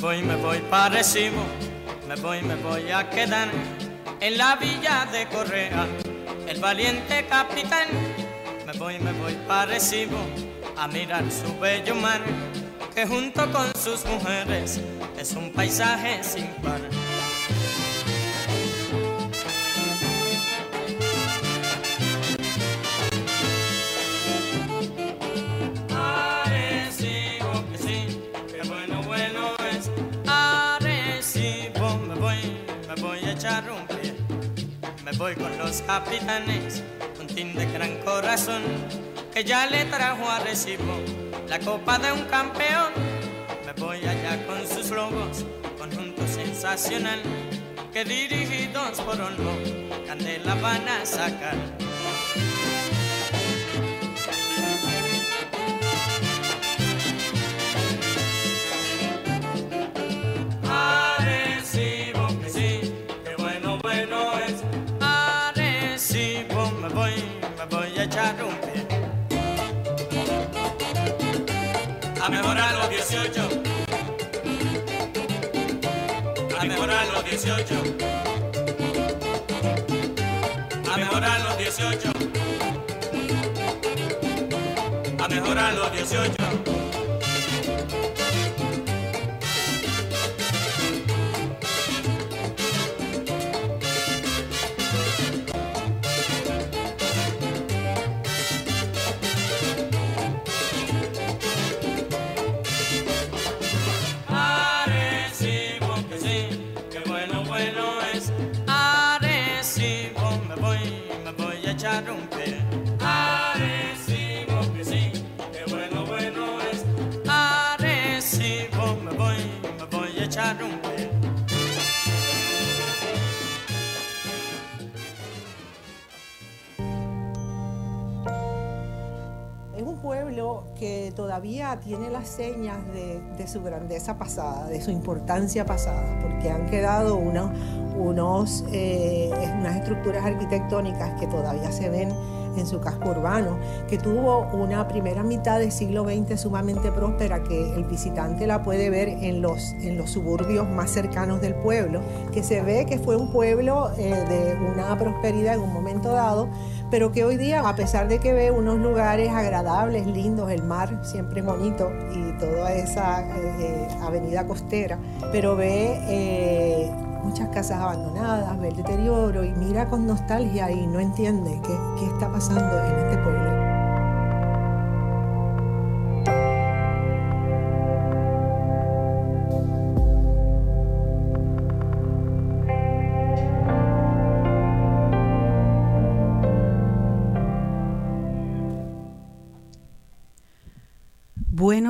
voy, me voy para Recibo, me voy, me voy a quedar en la villa de Correa, el valiente capitán. Me voy, me voy para Recibo a mirar su bello mar, que junto con sus mujeres es un paisaje sin par. Voy con los capitanes, un team de gran corazón, que ya le trajo a recibo la copa de un campeón. Me voy allá con sus lobos, conjunto sensacional, que dirigidos por Olmo, candela van a sacar. A mejorar los 18. A mejorar los 18. A mejorar los 18. A mejorar los 18. Todavía tiene las señas de, su grandeza pasada, de su importancia pasada, porque han quedado unos, unos, eh, unas estructuras arquitectónicas que todavía se ven en su casco urbano, que tuvo una primera mitad del siglo XX sumamente próspera, que el visitante la puede ver en los, en los suburbios más cercanos del pueblo, que se ve que fue un pueblo eh, de una prosperidad en un momento dado, pero que hoy día, a pesar de que ve unos lugares agradables, lindos, el mar siempre bonito y toda esa eh, eh, avenida costera, pero ve muchas casas abandonadas, ve el deterioro y mira con nostalgia y no entiende qué, qué está pasando en este pueblo.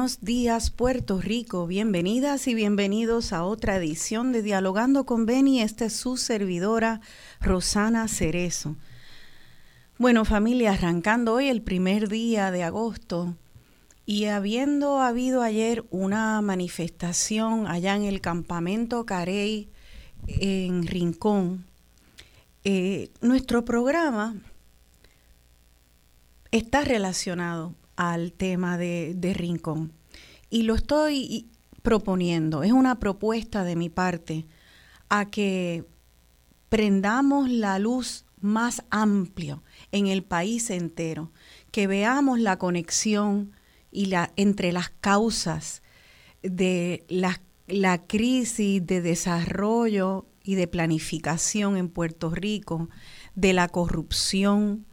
Buenos días Puerto Rico, bienvenidas y bienvenidos a otra edición de Dialogando con Beni. Esta es su servidora Rosana Cerezo. Bueno familia, arrancando hoy el primer día de agosto y habiendo habido ayer una manifestación allá en el campamento Carey en Rincón, eh, nuestro programa está relacionado al tema de, Rincón. Y lo estoy proponiendo, es una propuesta de mi parte, a que prendamos la luz más amplio en el país entero, que veamos la conexión y la, entre las causas de la, la crisis de desarrollo y de planificación en Puerto Rico, de la corrupción,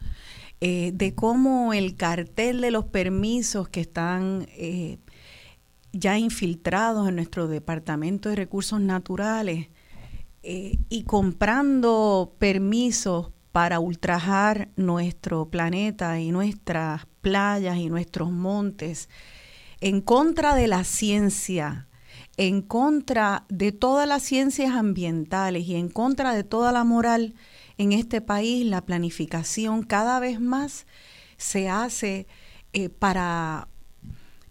eh, de cómo el cartel de los permisos que están eh, ya infiltrados en nuestro Departamento de Recursos Naturales eh, y comprando permisos para ultrajar nuestro planeta y nuestras playas y nuestros montes, en contra de la ciencia, en contra de todas las ciencias ambientales y en contra de toda la moral, en este país la planificación cada vez más se hace eh, para,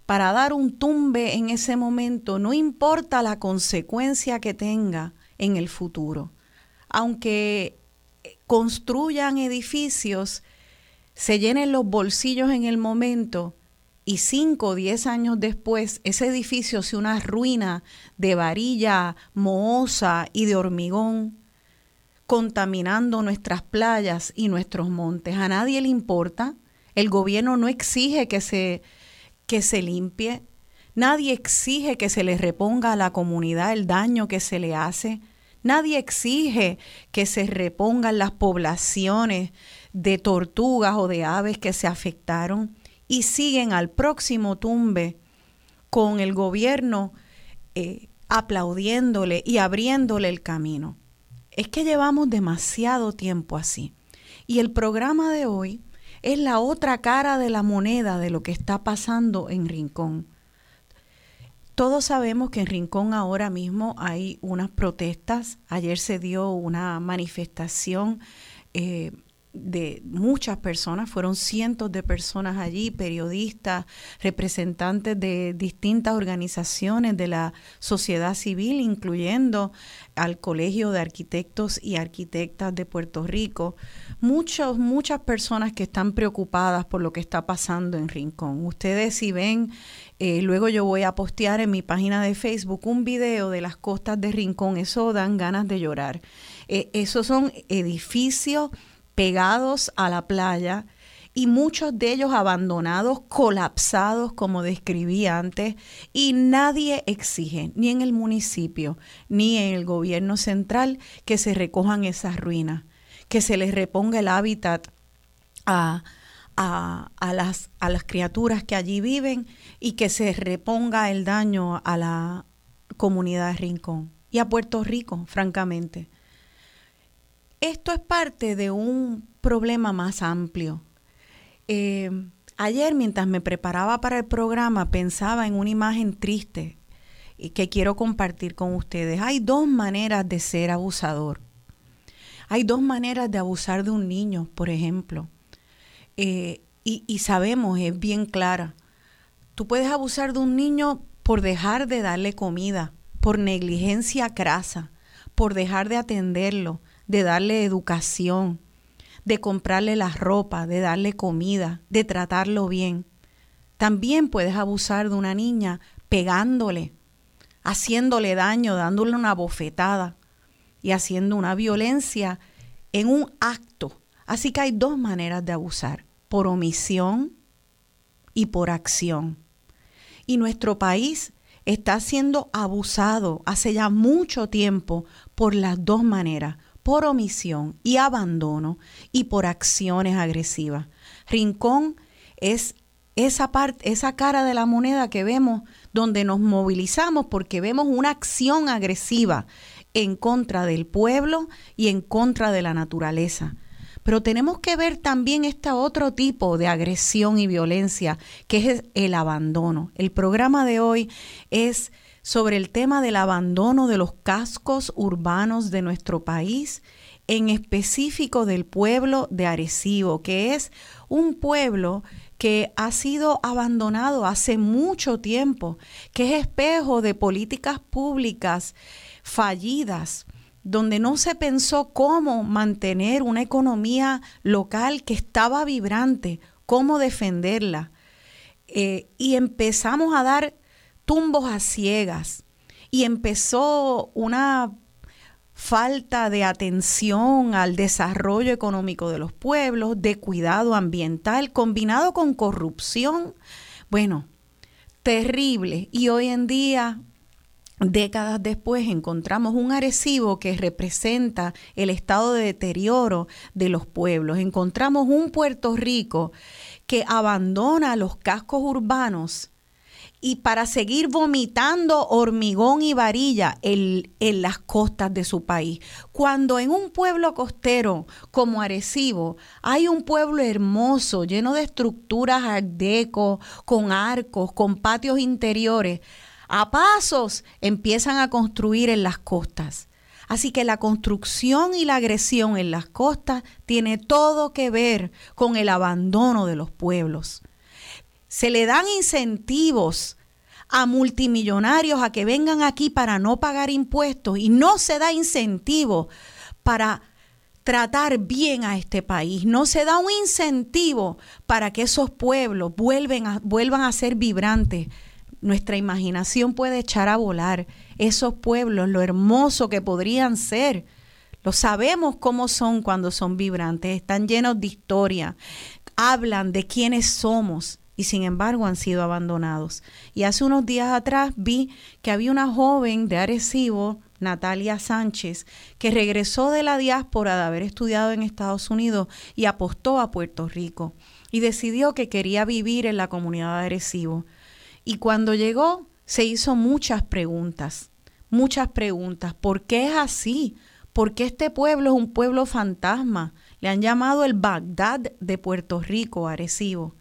para dar un tumbe en ese momento, no importa la consecuencia que tenga en el futuro. Aunque eh, construyan edificios, se llenen los bolsillos en el momento y cinco o diez años después ese edificio es una ruina de varilla mohosa y de hormigón, contaminando nuestras playas y nuestros montes. A nadie le importa, el gobierno no exige que se, que se limpie, nadie exige que se le reponga a la comunidad el daño que se le hace, nadie exige que se repongan las poblaciones de tortugas o de aves que se afectaron y siguen al próximo tumbe con el gobierno eh, aplaudiéndole y abriéndole el camino. Es que llevamos demasiado tiempo así. Y el programa de hoy es la otra cara de la moneda de lo que está pasando en Rincón. Todos sabemos que en Rincón ahora mismo hay unas protestas. Ayer se dio una manifestación eh, de muchas personas, fueron cientos de personas allí, periodistas, representantes de distintas organizaciones de la sociedad civil, incluyendo al Colegio de Arquitectos y Arquitectas de Puerto Rico. Muchos, muchas personas que están preocupadas por lo que está pasando en Rincón. Ustedes si ven, eh, luego yo voy a postear en mi página de Facebook un video de las costas de Rincón, eso dan ganas de llorar. Eh, esos son edificios pegados a la playa y muchos de ellos abandonados, colapsados, como describí antes, y nadie exige, ni en el municipio, ni en el gobierno central, que se recojan esas ruinas, que se les reponga el hábitat a, a, las, a las criaturas que allí viven y que se reponga el daño a la comunidad de Rincón y a Puerto Rico, francamente. Esto es parte de un problema más amplio. Eh, ayer, mientras me preparaba para el programa, pensaba en una imagen triste que quiero compartir con ustedes. Hay dos maneras de ser abusador. Hay dos maneras de abusar de un niño, por ejemplo. Eh, y, y sabemos, es bien clara. Tú puedes abusar de un niño por dejar de darle comida, por negligencia crasa, por dejar de atenderlo, de darle educación, de comprarle la ropa, de darle comida, de tratarlo bien. También puedes abusar de una niña pegándole, haciéndole daño, dándole una bofetada y haciendo una violencia en un acto. Así que hay dos maneras de abusar, por omisión y por acción. Y nuestro país está siendo abusado hace ya mucho tiempo por las dos maneras, por omisión y abandono y por acciones agresivas. Rincón es esa parte, esa cara de la moneda que vemos donde nos movilizamos porque vemos una acción agresiva en contra del pueblo y en contra de la naturaleza. Pero tenemos que ver también este otro tipo de agresión y violencia, que es el abandono. El programa de hoy es sobre el tema del abandono de los cascos urbanos de nuestro país, en específico del pueblo de Arecibo, que es un pueblo que ha sido abandonado hace mucho tiempo, que es espejo de políticas públicas fallidas, donde no se pensó cómo mantener una economía local que estaba vibrante, cómo defenderla. Eh, y empezamos a dar tumbos a ciegas y empezó una falta de atención al desarrollo económico de los pueblos, de cuidado ambiental, combinado con corrupción. Bueno, terrible. Y hoy en día, décadas después, encontramos un Arecibo que representa el estado de deterioro de los pueblos. Encontramos un Puerto Rico que abandona los cascos urbanos y para seguir vomitando hormigón y varilla en, las costas de su país. Cuando en un pueblo costero como Arecibo hay un pueblo hermoso, lleno de estructuras ardeco, con arcos, con patios interiores, a pasos empiezan a construir en las costas. Así que la construcción y la agresión en las costas tiene todo que ver con el abandono de los pueblos se le dan incentivos a multimillonarios a que vengan aquí para no pagar impuestos y no se da incentivo para tratar bien a este país, no se da un incentivo para que esos pueblos vuelven vuelvan a ser vibrantes. Nuestra imaginación puede echar a volar esos pueblos, lo hermoso que podrían ser. Lo sabemos cómo son cuando son vibrantes, están llenos de historia, hablan de quiénes somos y sin embargo han sido abandonados. Y hace unos días atrás vi que había una joven de Arecibo, Natalia Sánchez, que regresó de la diáspora de haber estudiado en Estados Unidos y apostó a Puerto Rico y decidió que quería vivir en la comunidad de Arecibo. Y cuando llegó se hizo muchas preguntas, muchas preguntas. ¿Por qué es así? ¿Por qué este pueblo es un pueblo fantasma? Le han llamado el Bagdad de Puerto Rico, Arecibo.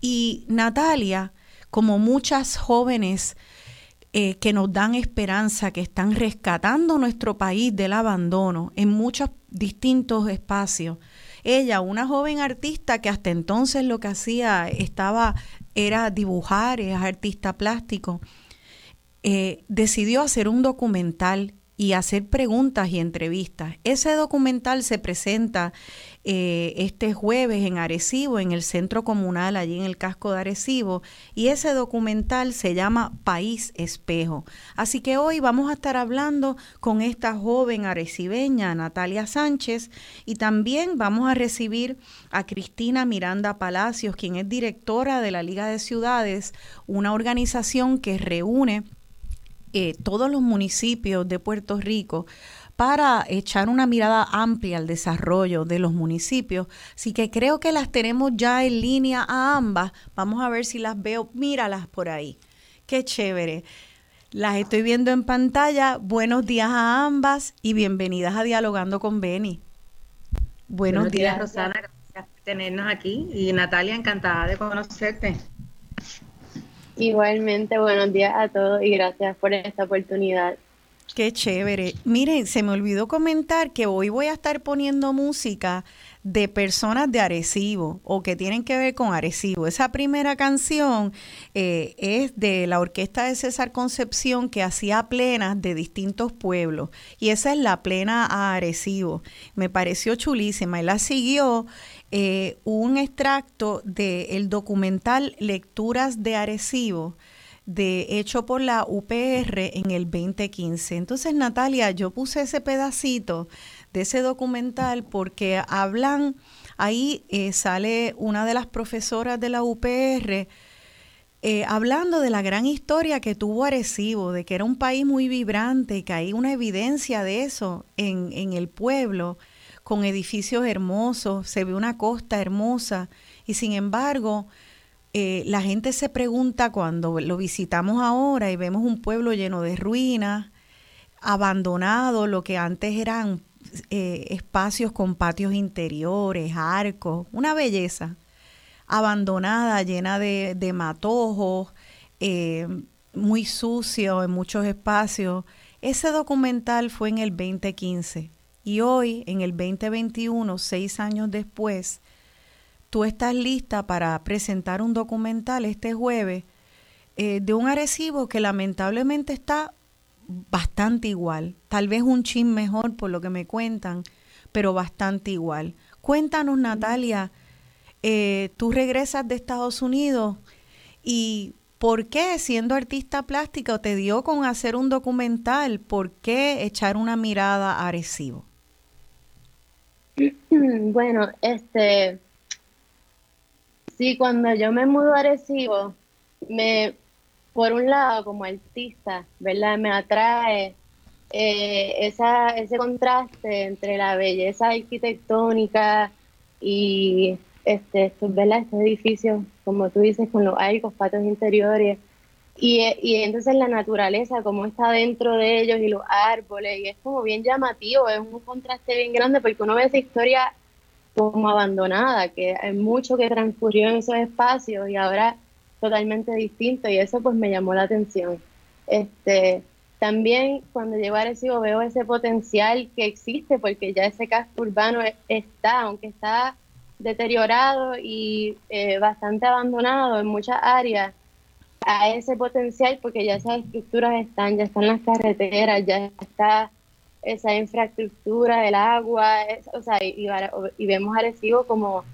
Y Natalia, como muchas jóvenes eh, que nos dan esperanza, que están rescatando nuestro país del abandono en muchos distintos espacios. Ella, una joven artista que hasta entonces lo que hacía estaba era dibujar, es artista plástico, eh, decidió hacer un documental y hacer preguntas y entrevistas. Ese documental se presenta eh, este jueves en Arecibo, en el centro comunal, allí en el casco de Arecibo, y ese documental se llama País Espejo. Así que hoy vamos a estar hablando con esta joven arecibeña, Natalia Sánchez, y también vamos a recibir a Cristina Miranda Palacios, quien es directora de la Liga de Ciudades, una organización que reúne eh, todos los municipios de Puerto Rico para echar una mirada amplia al desarrollo de los municipios. Así que creo que las tenemos ya en línea a ambas. Vamos a ver si las veo. Míralas por ahí. Qué chévere. Las estoy viendo en pantalla. Buenos días a ambas y bienvenidas a Dialogando con Beni. Buenos, días, días, Rosana. Gracias por tenernos aquí. Y Natalia, encantada de conocerte. Igualmente, buenos días a todos y gracias por esta oportunidad. Qué chévere. Miren, se me olvidó comentar que hoy voy a estar poniendo música de personas de Arecibo o que tienen que ver con Arecibo. Esa primera canción eh, es de la orquesta de César Concepción que hacía plenas de distintos pueblos y esa es la plena a Arecibo. Me pareció chulísima y la siguió eh, un extracto del documental Lecturas de Arecibo, de, hecho por la UPR en el 2015. Entonces, Natalia, yo puse ese pedacito de ese documental porque hablan, ahí eh, sale una de las profesoras de la UPR, eh, hablando de la gran historia que tuvo Arecibo, de que era un país muy vibrante, que hay una evidencia de eso en, en el pueblo con edificios hermosos, se ve una costa hermosa y sin embargo eh, la gente se pregunta cuando lo visitamos ahora y vemos un pueblo lleno de ruinas, abandonado, lo que antes eran eh, espacios con patios interiores, arcos, una belleza, abandonada, llena de, matojos, eh, muy sucio en muchos espacios. Ese documental fue en el 2015 y hoy, en el 2021, seis años después, tú estás lista para presentar un documental este jueves eh, de un Arecibo que lamentablemente está bastante igual, tal vez un chin mejor por lo que me cuentan, pero bastante igual. Cuéntanos, Natalia, eh, tú regresas de Estados Unidos y ¿por qué siendo artista plástica te dio con hacer un documental? ¿Por qué echar una mirada a Arecibo? Bueno, este, sí, cuando yo me mudo a Arecibo, me, por un lado, como artista, ¿verdad? Me atrae eh, esa, ese contraste entre la belleza arquitectónica y este, ¿verdad? Estos edificios, como tú dices, con los arcos, patos interiores, y, y, entonces la naturaleza, como está dentro de ellos y los árboles, y es como bien llamativo, es un contraste bien grande porque uno ve esa historia como abandonada, que hay mucho que transcurrió en esos espacios y ahora totalmente distinto y eso pues me llamó la atención. Este, también cuando llego a Arecibo veo ese potencial que existe porque ya ese casco urbano e, está, aunque está deteriorado y eh, bastante abandonado en muchas áreas, a ese potencial porque ya esas estructuras están, ya están las carreteras, ya está esa infraestructura del agua, o sea, y, vemos Arecibo como,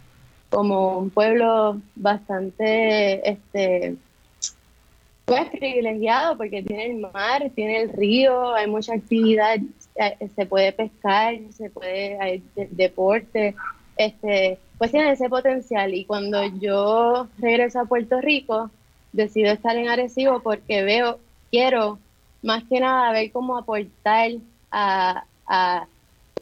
como un pueblo bastante, este, pues privilegiado porque tiene el mar, tiene el río, hay mucha actividad, eh, se puede pescar, se puede, hay deporte, este, pues tiene ese potencial. Y cuando yo regreso a Puerto Rico, decido estar en Arecibo porque veo, quiero más que nada ver cómo aportar a, a,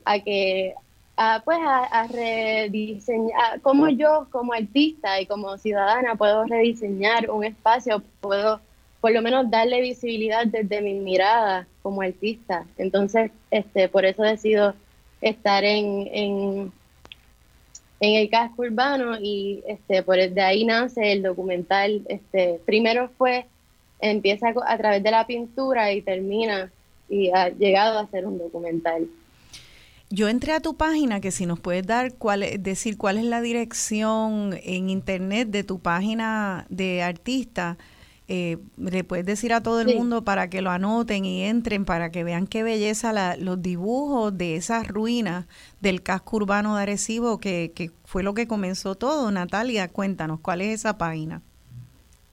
a que a, pues a, rediseñar, como yo como artista y como ciudadana puedo rediseñar un espacio, puedo por lo menos darle visibilidad desde mi mirada como artista. Entonces, este, por eso decido estar en, en, en el casco urbano y este, por de ahí nace el documental. Este, primero fue, empieza a través de la pintura y termina y ha llegado a ser un documental. Yo entré a tu página, que si nos puedes dar cuál, decir cuál es la dirección en internet de tu página de artista, eh, le puedes decir a todo el mundo para que lo anoten y entren, para que vean qué belleza los dibujos de esas ruinas del casco urbano de Arecibo, que, que fue lo que comenzó todo. Natalia, cuéntanos, ¿cuál es esa página?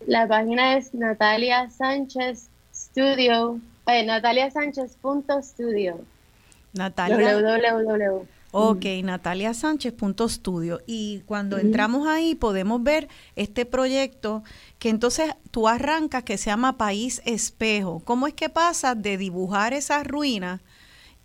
La página es Natalia Sánchez Studio, eh, nataliasánchez.studio. Natalia. www. Ok, nataliasánchez.studio. Y cuando entramos ahí podemos ver este proyecto que entonces tú arrancas que se llama País Espejo. ¿Cómo es que pasas de dibujar esas ruinas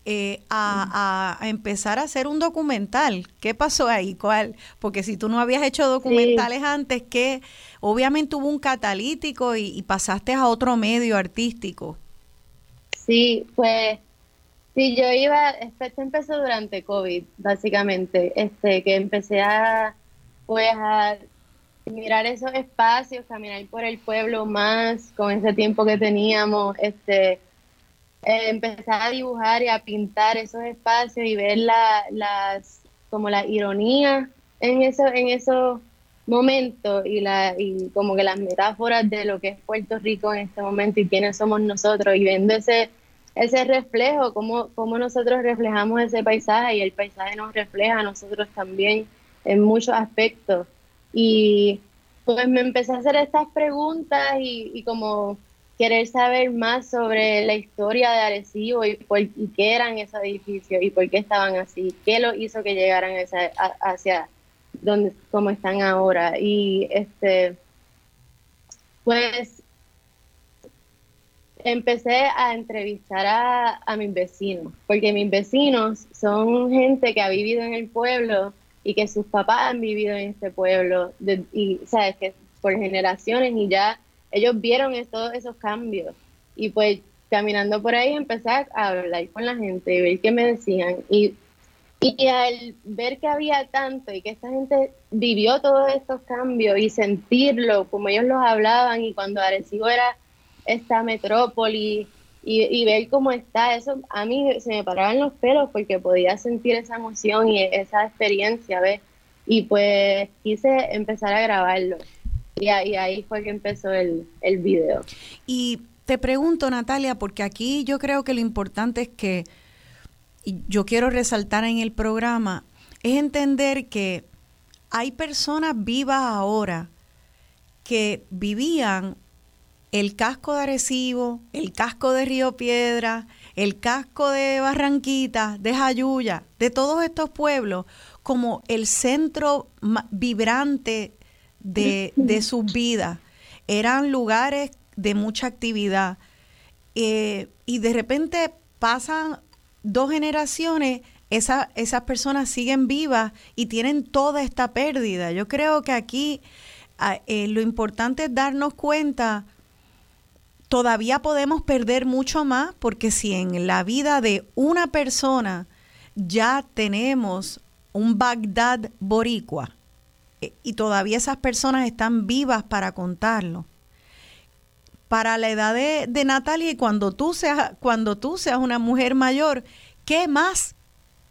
eh, a, empezar a hacer un documental? ¿Qué pasó ahí? ¿Cuál? Porque si tú no habías hecho documentales antes, que obviamente hubo un catalítico y, y pasaste a otro medio artístico. Sí, pues Sí, yo iba, esto empezó durante COVID, básicamente, este, que empecé a, pues, a mirar esos espacios, caminar por el pueblo más con ese tiempo que teníamos, este, eh, empezar a dibujar y a pintar esos espacios y ver la, las, como la ironía en eso, en esos momentos y la, y como que las metáforas de lo que es Puerto Rico en este momento y quiénes somos nosotros y viendo ese ese reflejo, cómo, cómo nosotros reflejamos ese paisaje y el paisaje nos refleja a nosotros también en muchos aspectos. Y pues me empecé a hacer estas preguntas y, como querer saber más sobre la historia de Arecibo y, qué eran esos edificios y por qué estaban así, qué lo hizo que llegaran hacia donde como están ahora. Y este pues empecé a entrevistar a, mis vecinos, porque mis vecinos son gente que ha vivido en el pueblo y que sus papás han vivido en este pueblo, y sabes que por generaciones y ya ellos vieron todos esos cambios. Y pues caminando por ahí empecé a hablar con la gente y ver qué me decían. Y, y al ver que había tanto y que esta gente vivió todos estos cambios y sentirlo como ellos los hablaban y cuando Arecibo era esta metrópoli y, ver cómo está, eso a mí se me paraban los pelos porque podía sentir esa emoción y esa experiencia, ¿ves? Y pues quise empezar a grabarlo. Y, ahí fue que empezó el, el video. Y te pregunto, Natalia, porque aquí yo creo que lo importante es que, y yo quiero resaltar en el programa, es entender que hay personas vivas ahora que vivían el casco de Arecibo, el casco de Río Piedra, el casco de Barranquita, de Jayuya, de todos estos pueblos, como el centro vibrante de, de sus vidas. Eran lugares de mucha actividad. Eh, y de repente pasan dos generaciones, esas personas siguen vivas y tienen toda esta pérdida. Yo creo que aquí ah, eh, lo importante es darnos cuenta todavía podemos perder mucho más porque si en la vida de una persona ya tenemos un Bagdad boricua eh, y todavía esas personas están vivas para contarlo. Para la edad de, Natalia y cuando tú, seas, cuando tú seas una mujer mayor, ¿qué más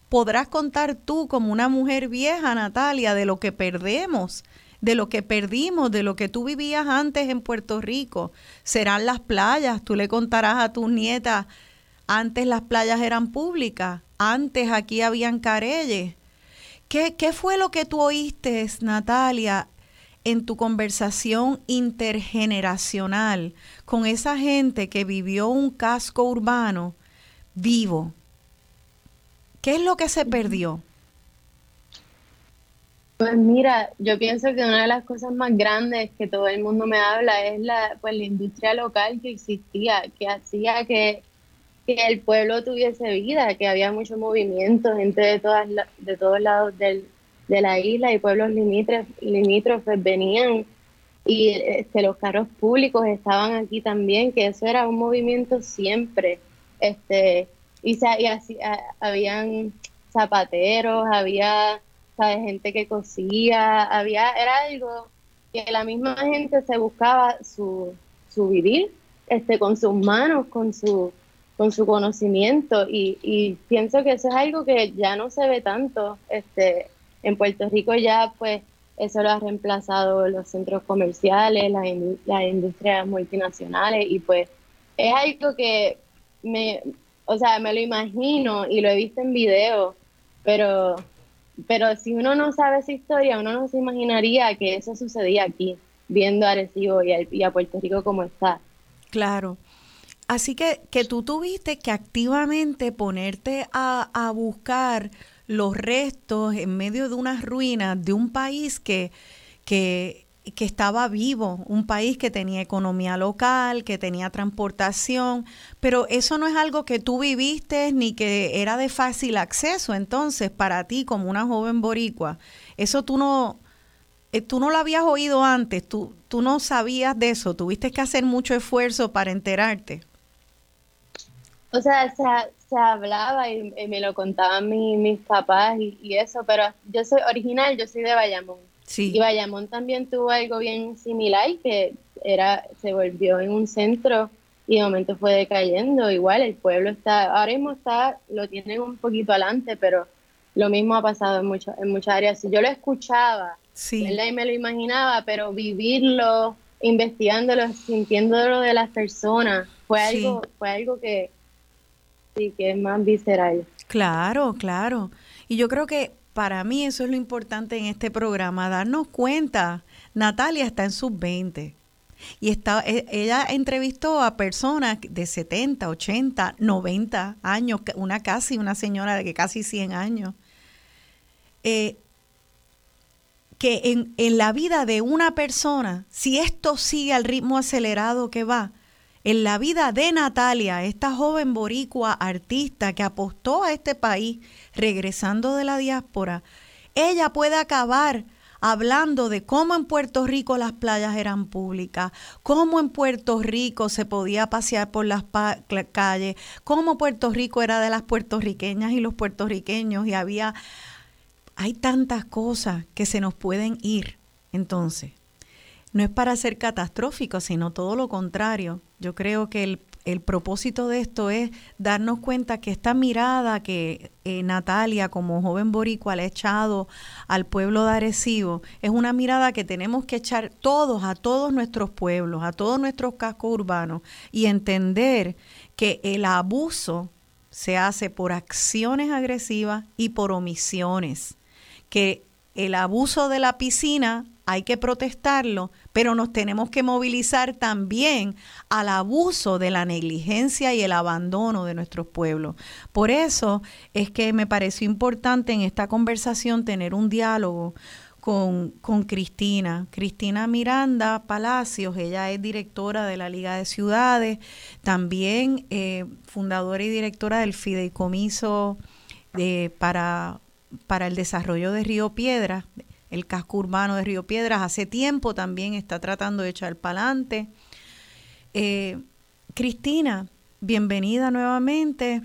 podrás contar tú como una mujer vieja, Natalia, de lo que perdemos de lo que perdimos, de lo que tú vivías antes en Puerto Rico. Serán las playas, tú le contarás a tus nietas antes las playas eran públicas, antes aquí habían careyes. ¿Qué, ¿Qué fue lo que tú oíste, Natalia, en tu conversación intergeneracional con esa gente que vivió un casco urbano vivo? ¿Qué es lo que se perdió? Pues mira, yo pienso que una de las cosas más grandes que todo el mundo me habla es la, pues, la industria local que existía, que hacía que, el pueblo tuviese vida, que había mucho movimiento, gente de, todas de todos lados del, de la isla y pueblos limítrofes, venían y este, los carros públicos estaban aquí también, que eso era un movimiento siempre. Este, y, así, habían zapateros, había ¿sabes? gente que cosía, había, era algo que la misma gente se buscaba su, su vivir este, con sus manos, con su, con su conocimiento y, y, pienso que eso es algo que ya no se ve tanto este, en Puerto Rico ya pues eso lo ha reemplazado los centros comerciales, las, las industrias multinacionales y pues es algo que me, o sea, me lo imagino y lo he visto en video, pero pero si uno no sabe esa historia, uno no se imaginaría que eso sucedía aquí, viendo a Arecibo y a, Puerto Rico como está. Claro. Así que, que tú tuviste que activamente ponerte a, a buscar los restos en medio de unas ruinas de un país que, que que estaba vivo, un país que tenía economía local, que tenía transportación, pero eso no es algo que tú viviste ni que era de fácil acceso. Entonces, para ti como una joven boricua, eso tú no, eh, tú no lo habías oído antes, tú, tú no sabías de eso, tuviste que hacer mucho esfuerzo para enterarte. O sea, se, hablaba y, me lo contaban mis papás y, y eso, pero yo soy original, yo soy de Bayamón. Y Bayamón también tuvo algo bien similar, que era se volvió en un centro y de momento fue decayendo. Igual el pueblo está, ahora mismo está, lo tienen un poquito adelante, pero lo mismo ha pasado en, mucho, en muchas áreas. Yo lo escuchaba, sí. y me lo imaginaba, pero vivirlo, investigándolo, sintiéndolo de las personas, fue algo, fue algo que sí que es más visceral. Claro, claro. Y yo creo que para mí eso es lo importante en este programa, darnos cuenta. Natalia está en sus 20 y está, e, ella entrevistó a personas de 70, 80, 90 años, una casi, una señora de casi 100 años, eh, que en, en la vida de una persona, si esto sigue al ritmo acelerado que va, en la vida de Natalia, esta joven boricua artista que apostó a este país regresando de la diáspora, ella puede acabar hablando de cómo en Puerto Rico las playas eran públicas, cómo en Puerto Rico se podía pasear por las calles, cómo Puerto Rico era de las puertorriqueñas y los puertorriqueños y había, hay tantas cosas que se nos pueden ir. Entonces, no es para ser catastrófico, sino todo lo contrario. Yo creo que el, propósito de esto es darnos cuenta que esta mirada que eh, Natalia como joven boricua ha echado al pueblo de Arecibo es una mirada que tenemos que echar todos, a todos nuestros pueblos, a todos nuestros cascos urbanos y entender que el abuso se hace por acciones agresivas y por omisiones, que el abuso de la piscina hay que protestarlo, pero nos tenemos que movilizar también al abuso de la negligencia y el abandono de nuestros pueblos. Por eso es que me pareció importante en esta conversación tener un diálogo con, con, Cristina. Cristina Miranda Palacios, ella es directora de la Liga de Ciudades, también eh, fundadora y directora del Fideicomiso de, para, para el Desarrollo de Río Piedra, el casco urbano de Río Piedras hace tiempo también está tratando de echar para adelante. Eh, Cristina, bienvenida nuevamente.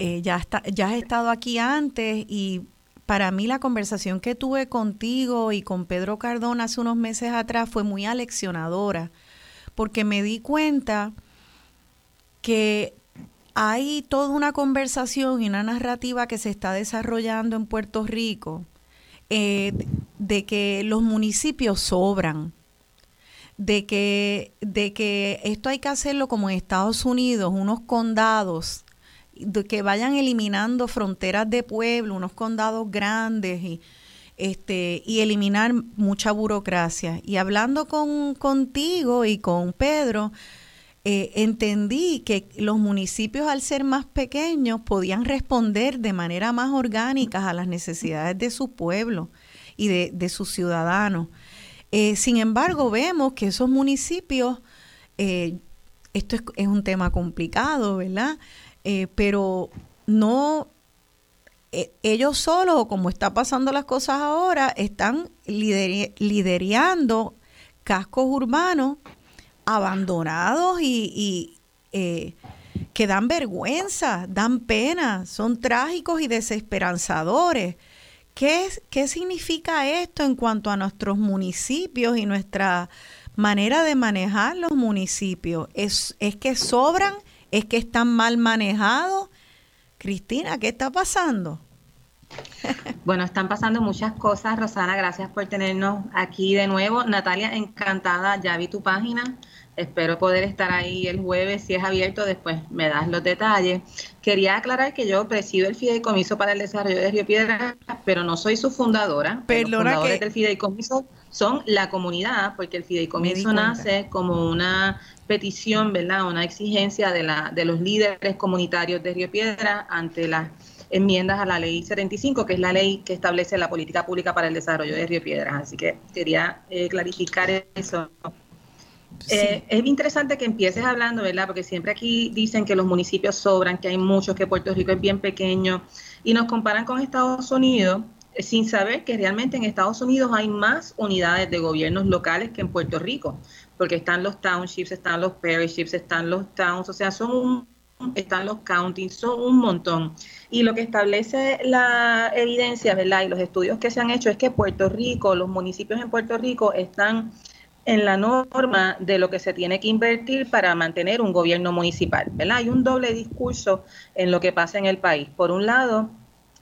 Eh, ya, ya has estado aquí antes y para mí la conversación que tuve contigo y con Pedro Cardona hace unos meses atrás fue muy aleccionadora, porque me di cuenta que hay toda una conversación y una narrativa que se está desarrollando en Puerto Rico eh, de que los municipios sobran, de que, de que esto hay que hacerlo como en Estados Unidos, unos condados, de que vayan eliminando fronteras de pueblo, unos condados grandes y, este, y eliminar mucha burocracia. Y hablando con, contigo y con Pedro, eh, entendí que los municipios al ser más pequeños podían responder de manera más orgánica a las necesidades de su pueblo y de, sus ciudadanos. Eh, sin embargo, vemos que esos municipios, eh, esto es, un tema complicado, ¿verdad? Pero no, ellos solos, o como está pasando las cosas ahora, están liderando cascos urbanos abandonados y, que dan vergüenza, dan pena, son trágicos y desesperanzadores. ¿Qué, ¿Qué significa esto en cuanto a nuestros municipios y nuestra manera de manejar los municipios? ¿Es, es que sobran? ¿Es que están mal manejados? Cristina, ¿qué está pasando? Bueno, están pasando muchas cosas. Rosana, gracias por tenernos aquí de nuevo. Natalia, encantada, ya vi tu página. Espero poder estar ahí el jueves, si es abierto, después me das los detalles. Quería aclarar que yo presido el Fideicomiso para el Desarrollo de Río Piedra, pero no soy su fundadora. Perdona Los fundadores del Fideicomiso son la comunidad, porque el Fideicomiso nace como una petición, ¿verdad? Una exigencia de, la, de los líderes comunitarios de Río Piedra ante las enmiendas a la ley 75, que es la ley que establece la política pública para el desarrollo de Río Piedras. Así que quería eh, clarificar eso. Eh, es interesante que empieces hablando, ¿verdad? Porque siempre aquí dicen que los municipios sobran, que hay muchos, que Puerto Rico es bien pequeño, y nos comparan con Estados Unidos eh, sin saber que realmente en Estados Unidos hay más unidades de gobiernos locales que en Puerto Rico, porque están los townships, están los pariships, están los towns, o sea, son un, están los counties, son un montón. Y lo que establece la evidencia, ¿verdad? Y los estudios que se han hecho es que Puerto Rico, los municipios en Puerto Rico están en la norma de lo que se tiene que invertir para mantener un gobierno municipal. ¿verdad? Hay un doble discurso en lo que pasa en el país. Por un lado,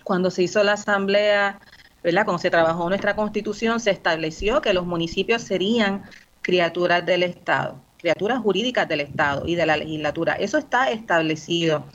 cuando se hizo la asamblea, ¿verdad? cuando se trabajó nuestra constitución, se estableció que los municipios serían criaturas del Estado, criaturas jurídicas del Estado y de la legislatura. Eso está establecido.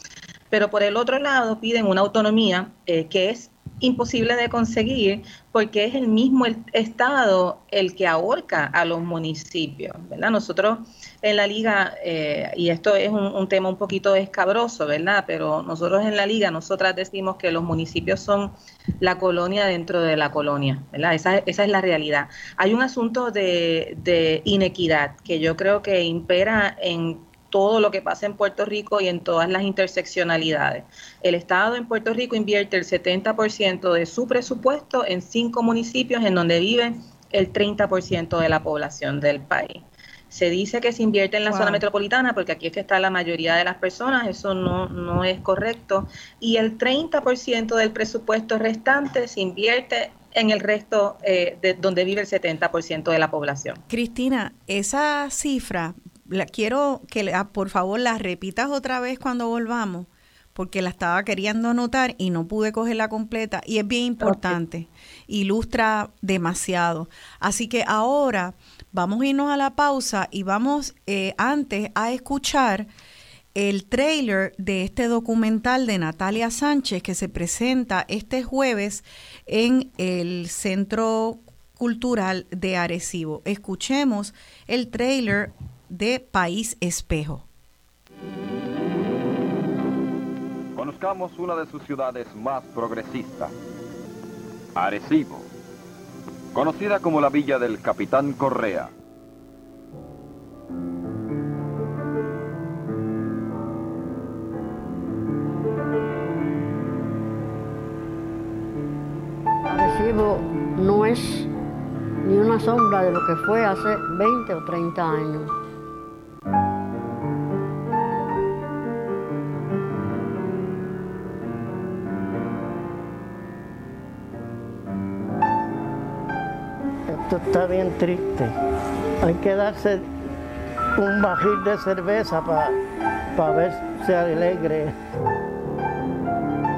Pero por el otro lado piden una autonomía eh, que es imposible de conseguir porque es el mismo Estado el que ahorca a los municipios, ¿verdad? Nosotros en la liga, eh, y esto es un, tema un poquito escabroso, ¿verdad? Pero nosotros en la liga, nosotras decimos que los municipios son la colonia dentro de la colonia, ¿verdad? Esa, esa es la realidad. Hay un asunto de, de inequidad que yo creo que impera en todo lo que pasa en Puerto Rico y en todas las interseccionalidades. El Estado en Puerto Rico invierte el 70% de su presupuesto en cinco municipios en donde vive el 30% de la población del país. Se dice que se invierte en la zona metropolitana porque aquí es que está la mayoría de las personas, eso no, no es correcto. Y el 30% del presupuesto restante se invierte en el resto eh, de donde vive el 70% de la población. Cristina, esa cifra la quiero que por favor la repitas otra vez cuando volvamos, porque la estaba queriendo anotar y no pude cogerla completa y es bien importante, ilustra demasiado. Así que ahora vamos a irnos a la pausa y vamos eh, antes a escuchar el trailer de este documental de Natalia Sánchez que se presenta este jueves en el Centro Cultural de Arecibo. Escuchemos el trailer de País Espejo. Conozcamos una de sus ciudades más progresistas, Arecibo, conocida como la villa del Capitán Correa. Arecibo no es ni una sombra de lo que fue hace 20 o 30 años. Esto está bien triste. Hay que darse un bajil de cerveza para ver verse alegre.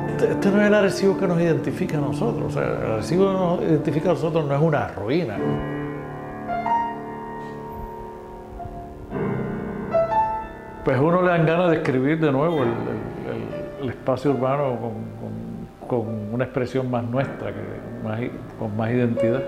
Este, este no es el Arecibo que nos identifica a nosotros. el Arecibo que nos identifica a nosotros no es una ruina. pues uno le dan ganas de escribir de nuevo el, espacio urbano con, una expresión más nuestra, que con más identidad.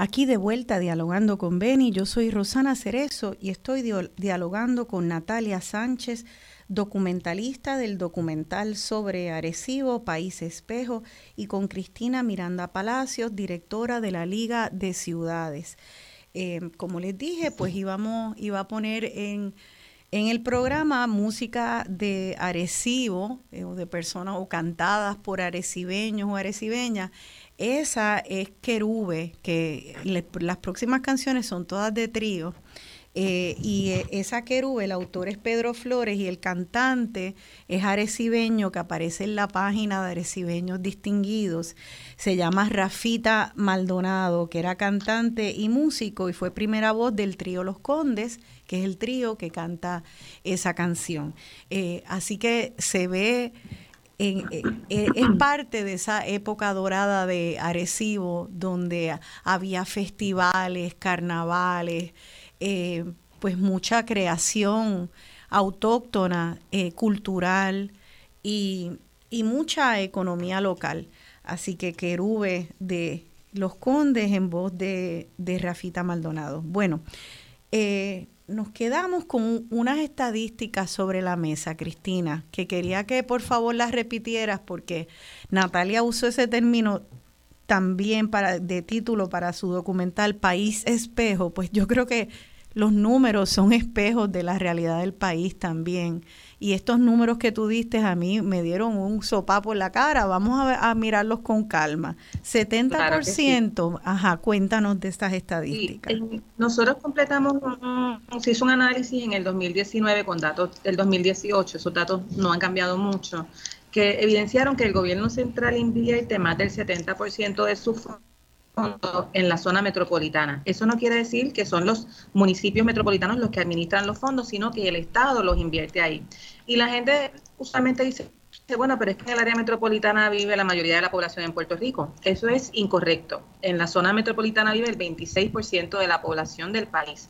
Aquí de vuelta dialogando con Beni, yo soy Rosana Cerezo y estoy dialogando con Natalia Sánchez, documentalista del documental sobre Arecibo, País Espejo, y con Cristina Miranda Palacios, directora de la Liga de Ciudades. Eh, como les dije, pues íbamos, iba a poner en, el programa música de Arecibo, eh, o de personas o cantadas por arecibeños o arecibeñas. Esa es Querube, que las próximas canciones son todas de trío. Eh, y eh, esa querube, el autor es Pedro Flores y el cantante es arecibeño que aparece en la página de Arecibeños Distinguidos. Se llama Rafita Maldonado, que era cantante y músico y fue primera voz del trío Los Condes, que es el trío que canta esa canción. Eh, así que se ve eh, eh, es parte de esa época dorada de Arecibo, donde había festivales, carnavales, eh, pues mucha creación autóctona, cultural y, mucha economía local. Así que querube de Los Condes en voz de, de Rafita Maldonado. Bueno, nos quedamos con unas estadísticas sobre la mesa, Cristina, que quería que por favor las repitieras porque Natalia usó ese término también para de título para su documental País Espejo, pues yo creo que los números son espejos de la realidad del país también. Y estos números que tú diste a mí me dieron un sopapo en la cara. Vamos a, mirarlos con calma. 70%, ajá, cuéntanos de estas estadísticas. nosotros completamos, se hizo un análisis en el 2019 con datos del 2018, esos datos no han cambiado mucho, que evidenciaron que el gobierno central invierte más del 70% de su en la zona metropolitana. Eso no quiere decir que son los municipios metropolitanos los que administran los fondos, sino que el Estado los invierte ahí. Y la gente usualmente dice, bueno, pero es que en el área metropolitana vive la mayoría de la población en Puerto Rico. Eso es incorrecto. En la zona metropolitana vive el 26% de la población del país.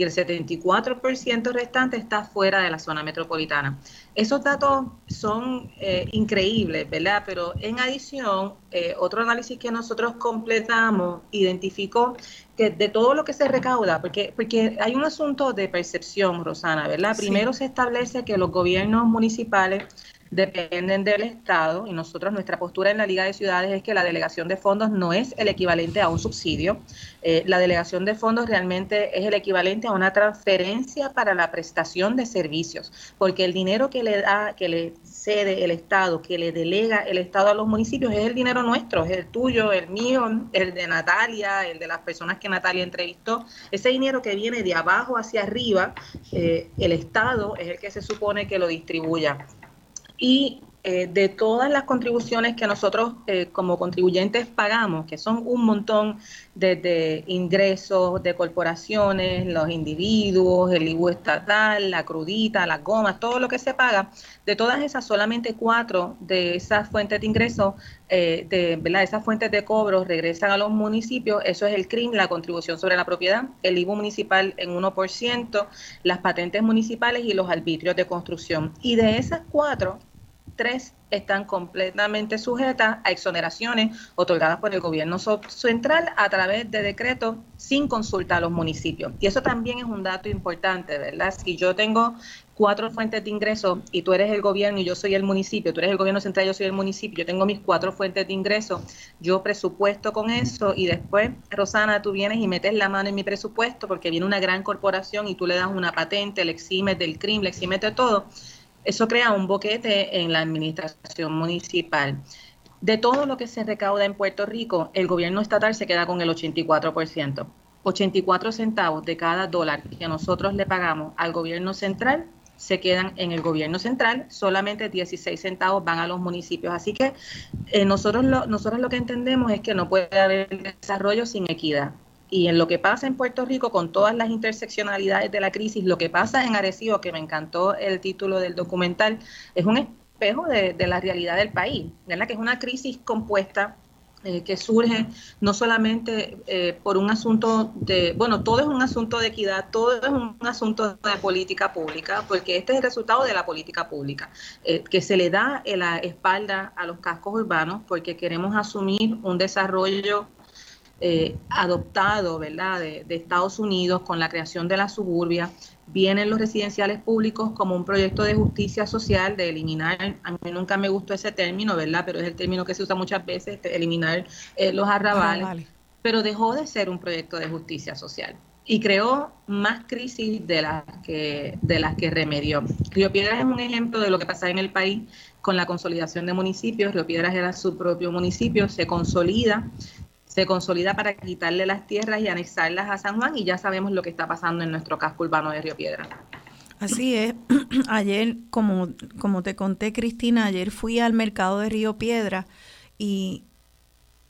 Y el 74% restante está fuera de la zona metropolitana. Esos datos son eh, increíbles, ¿verdad? Pero en adición, eh, otro análisis que nosotros completamos identificó que de todo lo que se recauda, porque, porque hay un asunto de percepción, Rosana, ¿verdad? Primero se establece que los gobiernos municipales dependen del Estado y nosotros nuestra postura en la Liga de Ciudades es que la delegación de fondos no es el equivalente a un subsidio. Eh, la delegación de fondos realmente es el equivalente a una transferencia para la prestación de servicios, porque el dinero que le da, que le cede el Estado, que le delega el Estado a los municipios es el dinero nuestro, es el tuyo, el mío, el de Natalia, el de las personas que Natalia entrevistó. Ese dinero que viene de abajo hacia arriba, eh, el Estado es el que se supone que lo distribuya y eh, de todas las contribuciones que nosotros eh, como contribuyentes pagamos, que son un montón desde ingresos de corporaciones, los individuos, el IBU estatal, la crudita, las gomas, todo lo que se paga, de todas esas solamente cuatro de esas fuentes de ingresos, eh, de ¿verdad? esas fuentes de cobro regresan a los municipios, eso es el CRIM, la contribución sobre la propiedad, el IBU municipal en 1%, las patentes municipales y los arbitrios de construcción. Y de esas cuatro, tres están completamente sujetas a exoneraciones otorgadas por el gobierno central a través de decretos sin consulta a los municipios. Y eso también es un dato importante, ¿verdad? Si yo tengo cuatro fuentes de ingresos y tú eres el gobierno y yo soy el municipio, tú eres el gobierno central y yo soy el municipio, yo tengo mis cuatro fuentes de ingresos, yo presupuesto con eso y después, Rosana, tú vienes y metes la mano en mi presupuesto porque viene una gran corporación y tú le das una patente, le eximes del crimen, le eximes de todo eso crea un boquete en la administración municipal. De todo lo que se recauda en Puerto Rico, el gobierno estatal se queda con el 84%. 84 centavos de cada dólar que nosotros le pagamos al gobierno central se quedan en el gobierno central, solamente 16 centavos van a los municipios. Así que eh, nosotros, lo, nosotros lo que entendemos es que no puede haber desarrollo sin equidad y en lo que pasa en Puerto Rico con todas las interseccionalidades de la crisis, lo que pasa en Arecibo, que me encantó el título del documental, es un espejo de, la realidad del país, ¿verdad? que es una crisis compuesta eh, que surge no solamente eh, por un asunto de, bueno, todo es un asunto de equidad, todo es un asunto de política pública, porque este es el resultado de la política pública, eh, que se le da en la espalda a los cascos urbanos porque queremos asumir un desarrollo eh, adoptado ¿verdad? De, Estados Unidos con la creación de la suburbia, vienen los residenciales públicos como un proyecto de justicia social, de eliminar, a mí nunca me gustó ese término, ¿verdad? Pero es el término que se usa muchas veces, eliminar eh, los arrabales, pero dejó de ser un proyecto de justicia social y creó más crisis de las que de las que remedió. Río Piedras es un ejemplo de lo que pasa en el país con la consolidación de municipios. Río Piedras era su propio municipio, se consolida, se consolida para quitarle las tierras y anexarlas a San Juan y ya sabemos lo que está pasando en nuestro casco urbano de Río Piedra. Así es. Ayer, como, como te conté, Cristina, ayer fui al mercado de Río Piedra y,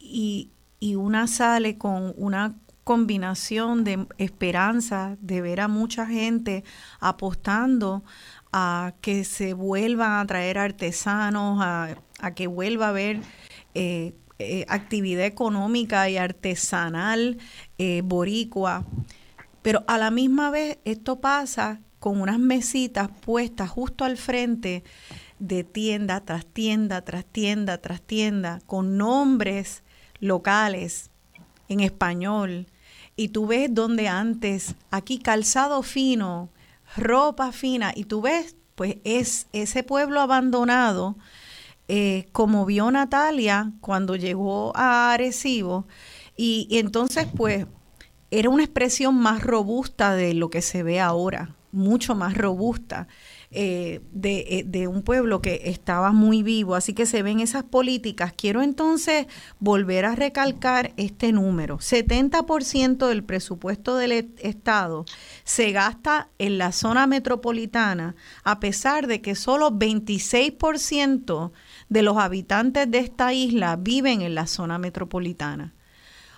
y, y una sale con una combinación de esperanza de ver a mucha gente apostando a que se vuelvan a traer artesanos, a, a que vuelva a haber eh, eh, actividad económica y artesanal eh, boricua. Pero a la misma vez esto pasa con unas mesitas puestas justo al frente de tienda tras tienda, tras tienda, tras tienda, con nombres locales en español. Y tú ves donde antes, aquí calzado fino, ropa fina, y tú ves, pues es ese pueblo abandonado eh, como vio Natalia cuando llegó a Arecibo, y, entonces pues era una expresión más robusta de lo que se ve ahora, mucho más robusta. Eh, de, eh, de, un pueblo que estaba muy vivo. Así que se ven esas políticas. Quiero entonces volver a recalcar este número. 70% del presupuesto del Estado se gasta en la zona metropolitana, a pesar de que solo 26% de los habitantes de esta isla viven en la zona metropolitana.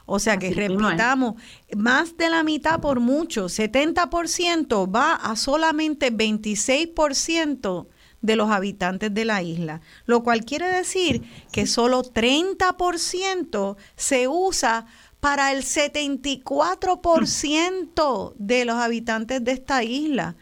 O sea que repitamos, más de la mitad por mucho, 70% va a solamente 26% de los habitantes de la isla, lo cual quiere decir que solo 30% se usa para el 74% de los habitantes de esta isla.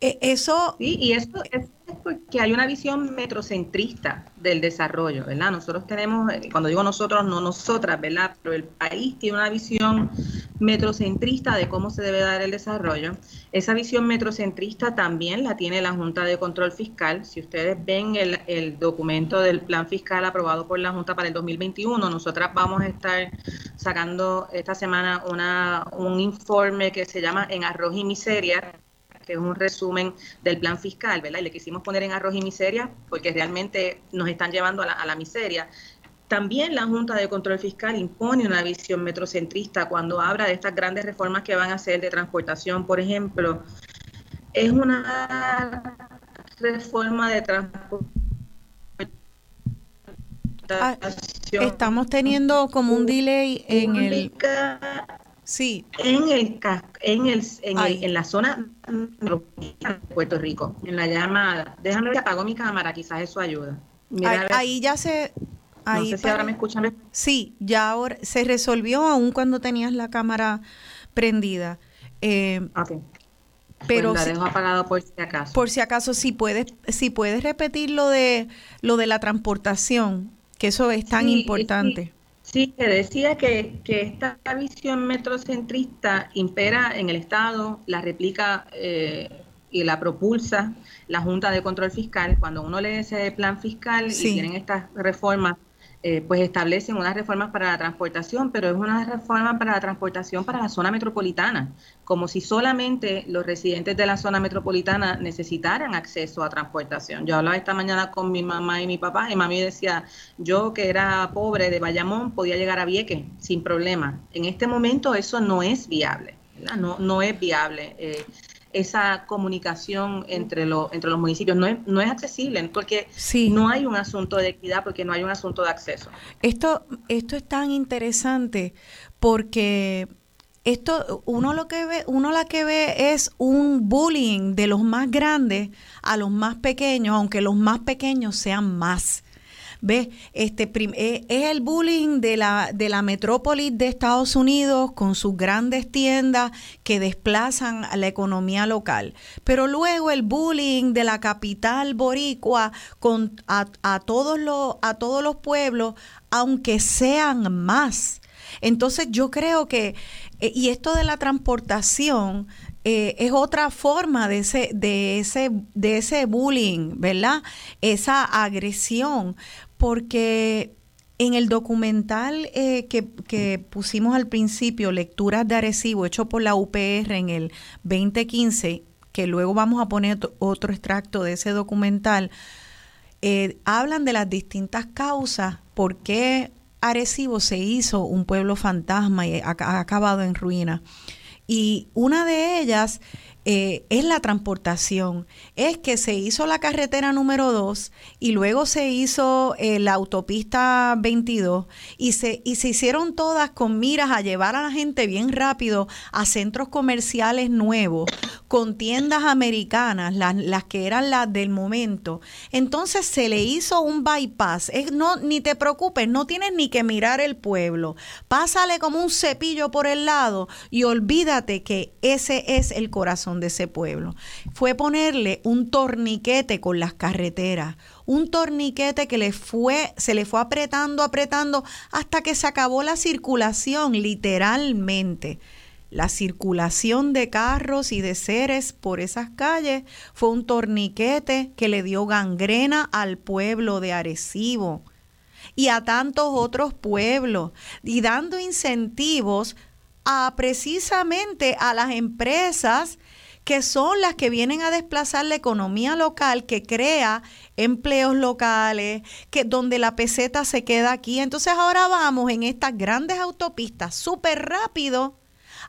E, eso... Sí, y eso es porque hay una visión metrocentrista del desarrollo, ¿verdad? Nosotros tenemos, eh, cuando digo nosotros, no nosotras, ¿verdad? Pero el país tiene una visión metrocentrista de cómo se debe dar el desarrollo. Esa visión metrocentrista también la tiene la Junta de Control Fiscal. Si ustedes ven el, el documento del plan fiscal aprobado por la Junta para el 2021, nosotras vamos a estar sacando esta semana una, un informe que se llama En Arroz y Miseria, que es un resumen del plan fiscal, ¿verdad? Y le quisimos poner en arroz y miseria porque realmente nos están llevando a la, miseria. También la Junta de Control Fiscal impone una visión metrocentrista cuando habla de estas grandes reformas que van a hacer de transportación, por ejemplo. Es una reforma de transportación. Ah, estamos teniendo como un delay en el Sí. En el en el, en, la zona de Puerto Rico, en la llamada. Déjame ver apago mi cámara, quizás eso ayuda. ahí, ya se Ahí no sé si ahora me escuchan. Sí, ya ahora se resolvió aún cuando tenías la cámara prendida. Eh, Pero pues la dejo apagado por si acaso. Por si acaso, si puedes, si puedes repetir lo de lo de la transportación, que eso es tan importante. Sí, que decía que, que, esta visión metrocentrista impera en el Estado, la replica eh, y la propulsa la Junta de Control Fiscal. Cuando uno lee ese plan fiscal y tienen estas reformas eh, pues establecen unas reformas para la transportación, pero es una reforma para la transportación para la zona metropolitana, como si solamente los residentes de la zona metropolitana necesitaran acceso a transportación. Yo hablaba esta mañana con mi mamá y mi papá y mami decía, yo que era pobre de Bayamón podía llegar a Vieques sin problema. En este momento eso no es viable, No, no es viable. Eh, esa comunicación entre, lo, entre los municipios. No es, no es accesible porque no hay un asunto de equidad, porque no hay un asunto de acceso. Esto, esto es tan interesante porque esto uno lo que ve uno la que ve es un bullying de los más grandes a los más pequeños aunque los más pequeños sean más ¿Ves? Este, eh, es el bullying de la, de la metrópolis de Estados Unidos con sus grandes tiendas que desplazan a la economía local. Pero luego el bullying de la capital boricua con, a, a, todos los, a todos los pueblos, aunque sean más. Entonces yo creo que, eh, y esto de la transportación, eh, es otra forma de ese, de ese, de ese bullying, ¿verdad? Esa agresión, porque en el documental eh, que, pusimos al principio, Lecturas de Arecibo, hecho por la UPR en el 2015, que luego vamos a poner otro extracto de ese documental, eh, hablan de las distintas causas por qué Arecibo se hizo un pueblo fantasma y ha acabado en ruina. Y una de ellas eh, es la transportación. Es que se hizo la carretera número 2 y luego se hizo eh, la autopista 22 y se, y se hicieron todas con miras a llevar a la gente bien rápido a centros comerciales nuevos, con tiendas americanas, las, las que eran las del momento. Entonces se le hizo un bypass. Es, no, ni te preocupes, no tienes ni que mirar el pueblo. Pásale como un cepillo por el lado y olvídate que ese es el corazón de ese pueblo. Fue ponerle un torniquete con las carreteras, un torniquete que le fue, se le fue apretando, apretando, hasta que se acabó la circulación, literalmente. La circulación de carros y de seres por esas calles fue un torniquete que le dio gangrena al pueblo de Arecibo y a tantos otros pueblos y dando incentivos a precisamente a las empresas que son las que vienen a desplazar la economía local, que crea empleos locales, que donde la peseta se queda aquí. Entonces ahora vamos en estas grandes autopistas súper rápido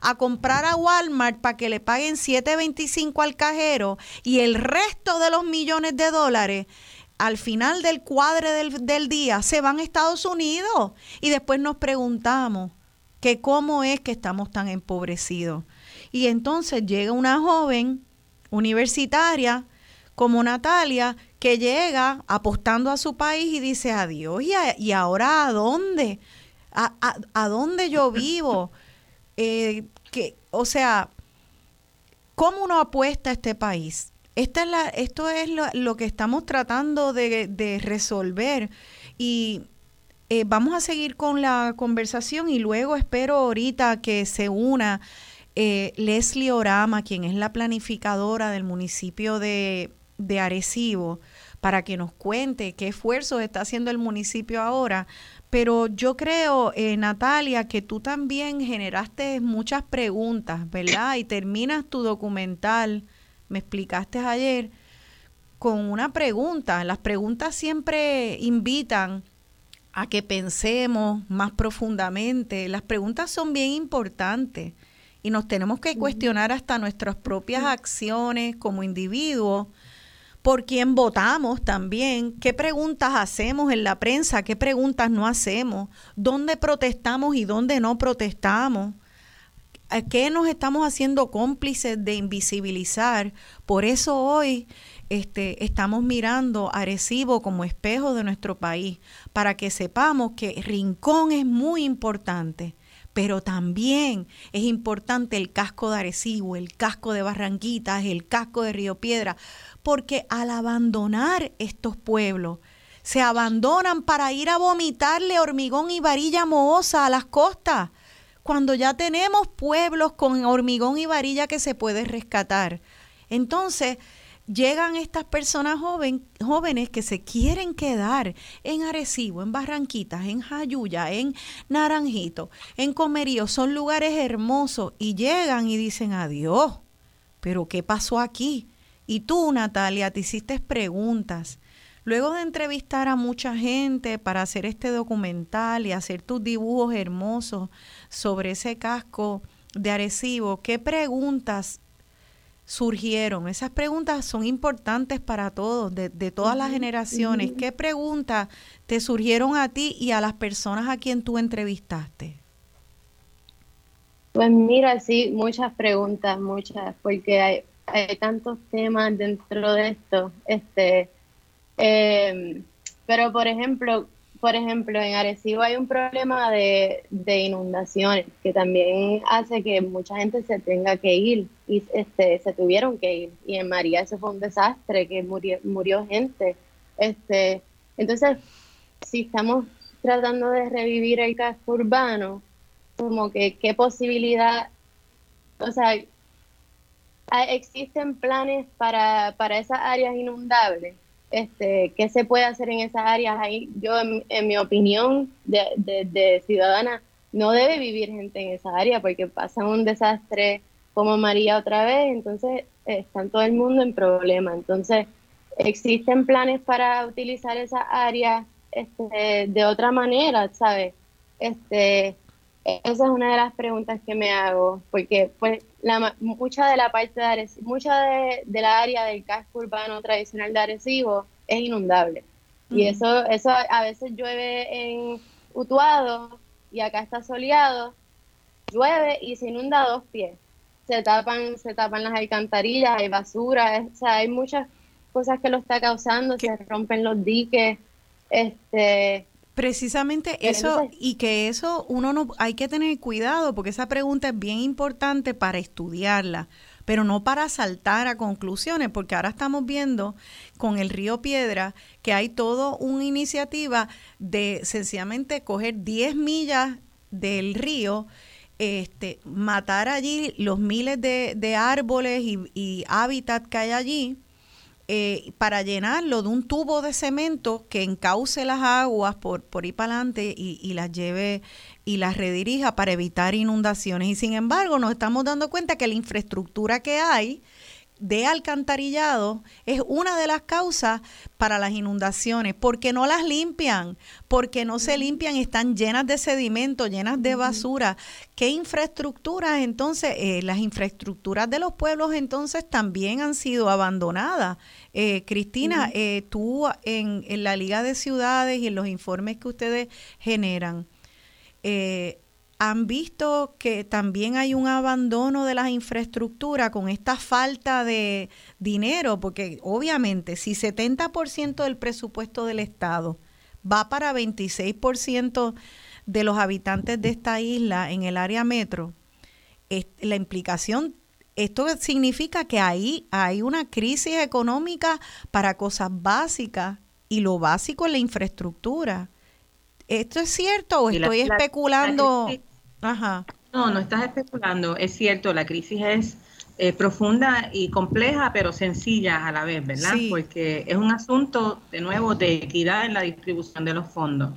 a comprar a Walmart para que le paguen 7.25 al cajero y el resto de los millones de dólares al final del cuadre del, del, día se van a Estados Unidos y después nos preguntamos que cómo es que estamos tan empobrecidos. Y entonces llega una joven universitaria como Natalia que llega apostando a su país y dice adiós. ¿Y, y ahora a dónde? a, dónde yo vivo, eh, que, o sea, ¿cómo uno apuesta a este país? Esta es la, esto es lo, que estamos tratando de, resolver y eh, vamos a seguir con la conversación y luego espero ahorita que se una eh, Leslie Orama, quien es la planificadora del municipio de, de Arecibo, para que nos cuente qué esfuerzos está haciendo el municipio ahora pero yo creo, eh, Natalia, que tú también generaste muchas preguntas, ¿verdad? Y terminas tu documental, me explicaste ayer, con una pregunta. Las preguntas siempre invitan a que pensemos más profundamente. Las preguntas son bien importantes y nos tenemos que cuestionar hasta nuestras propias acciones como individuos por quién votamos también, qué preguntas hacemos en la prensa, qué preguntas no hacemos, dónde protestamos y dónde no protestamos, a qué nos estamos haciendo cómplices de invisibilizar. Por eso hoy este, estamos mirando a Arecibo como espejo de nuestro país, para que sepamos que Rincón es muy importante pero también es importante el casco de Arecibo, el casco de Barranquitas, el casco de Río Piedra, porque al abandonar estos pueblos, se abandonan para ir a vomitarle hormigón y varilla mohosa a las costas, cuando ya tenemos pueblos con hormigón y varilla que se puede rescatar. Entonces, llegan estas personas jóvenes que se quieren quedar en Arecibo, en Barranquitas, en Jayuya, en Naranjito, en Comerío, son lugares hermosos y llegan y dicen adiós. Pero ¿qué pasó aquí? Y tú, Natalia, te hiciste preguntas. Luego de entrevistar a mucha gente para hacer este documental y hacer tus dibujos hermosos sobre ese casco de Arecibo, ¿qué preguntas surgieron? Esas preguntas son importantes para todos, de, todas las generaciones. ¿Qué preguntas te surgieron a ti y a las personas a quien tú entrevistaste? Pues mira, sí, muchas preguntas, muchas, porque hay, hay tantos temas dentro de esto. Este, em, pero por ejemplo, por ejemplo, en Arecibo hay un problema de, inundaciones que también hace que mucha gente se tenga que ir y este, se tuvieron que ir. Y en María eso fue un desastre, que murió, murió gente. Este, entonces, si estamos tratando de revivir el casco urbano, como que qué posibilidad, o sea, existen planes para, para esas áreas inundables. Este, ¿Qué se puede hacer en esas áreas? Ahí, yo, en, mi opinión de, de, ciudadana, no debe vivir gente en esa área porque pasa un desastre como María otra vez, entonces están todo el mundo en problema. Entonces, existen planes para utilizar esa área este, de otra manera, ¿sabes? Este, esa es una de las preguntas que me hago, porque pues la, mucha de la parte de Arecibo, mucha de, la área del casco urbano tradicional de Arecibo es inundable. Y eso, eso a veces llueve en Utuado y acá está soleado, llueve y se inunda dos pies. Se tapan, se tapan las alcantarillas, hay basura, o sea, hay muchas cosas que lo está causando, se rompen los diques, este Precisamente eso, y que eso uno no hay que tener cuidado, porque esa pregunta es bien importante para estudiarla, pero no para saltar a conclusiones, porque ahora estamos viendo con el río Piedra que hay toda una iniciativa de sencillamente coger 10 millas del río, este, matar allí los miles de, árboles y, y hábitat que hay allí, eh, para llenarlo de un tubo de cemento que encauce las aguas por, por ir para adelante y, y, las lleve y las redirija para evitar inundaciones. Y sin embargo, nos estamos dando cuenta que la infraestructura que hay de alcantarillado es una de las causas para las inundaciones, porque no las limpian, porque no se limpian, están llenas de sedimento, llenas de basura. ¿Qué infraestructuras entonces? Eh, las infraestructuras de los pueblos entonces también han sido abandonadas. Eh, Cristina, eh, tú en, en, la Liga de Ciudades y en los informes que ustedes generan, eh, han visto que también hay un abandono de las infraestructuras con esta falta de dinero, porque obviamente si 70% del presupuesto del Estado va para 26% de los habitantes de esta isla en el área metro, la implicación esto significa que ahí hay una crisis económica para cosas básicas y lo básico es la infraestructura. ¿Esto es cierto o estoy especulando? Ajá. No, no estás especulando, es cierto, la crisis es eh, profunda y compleja, pero sencilla a la vez, ¿verdad? Porque es un asunto, de nuevo, de equidad en la distribución de los fondos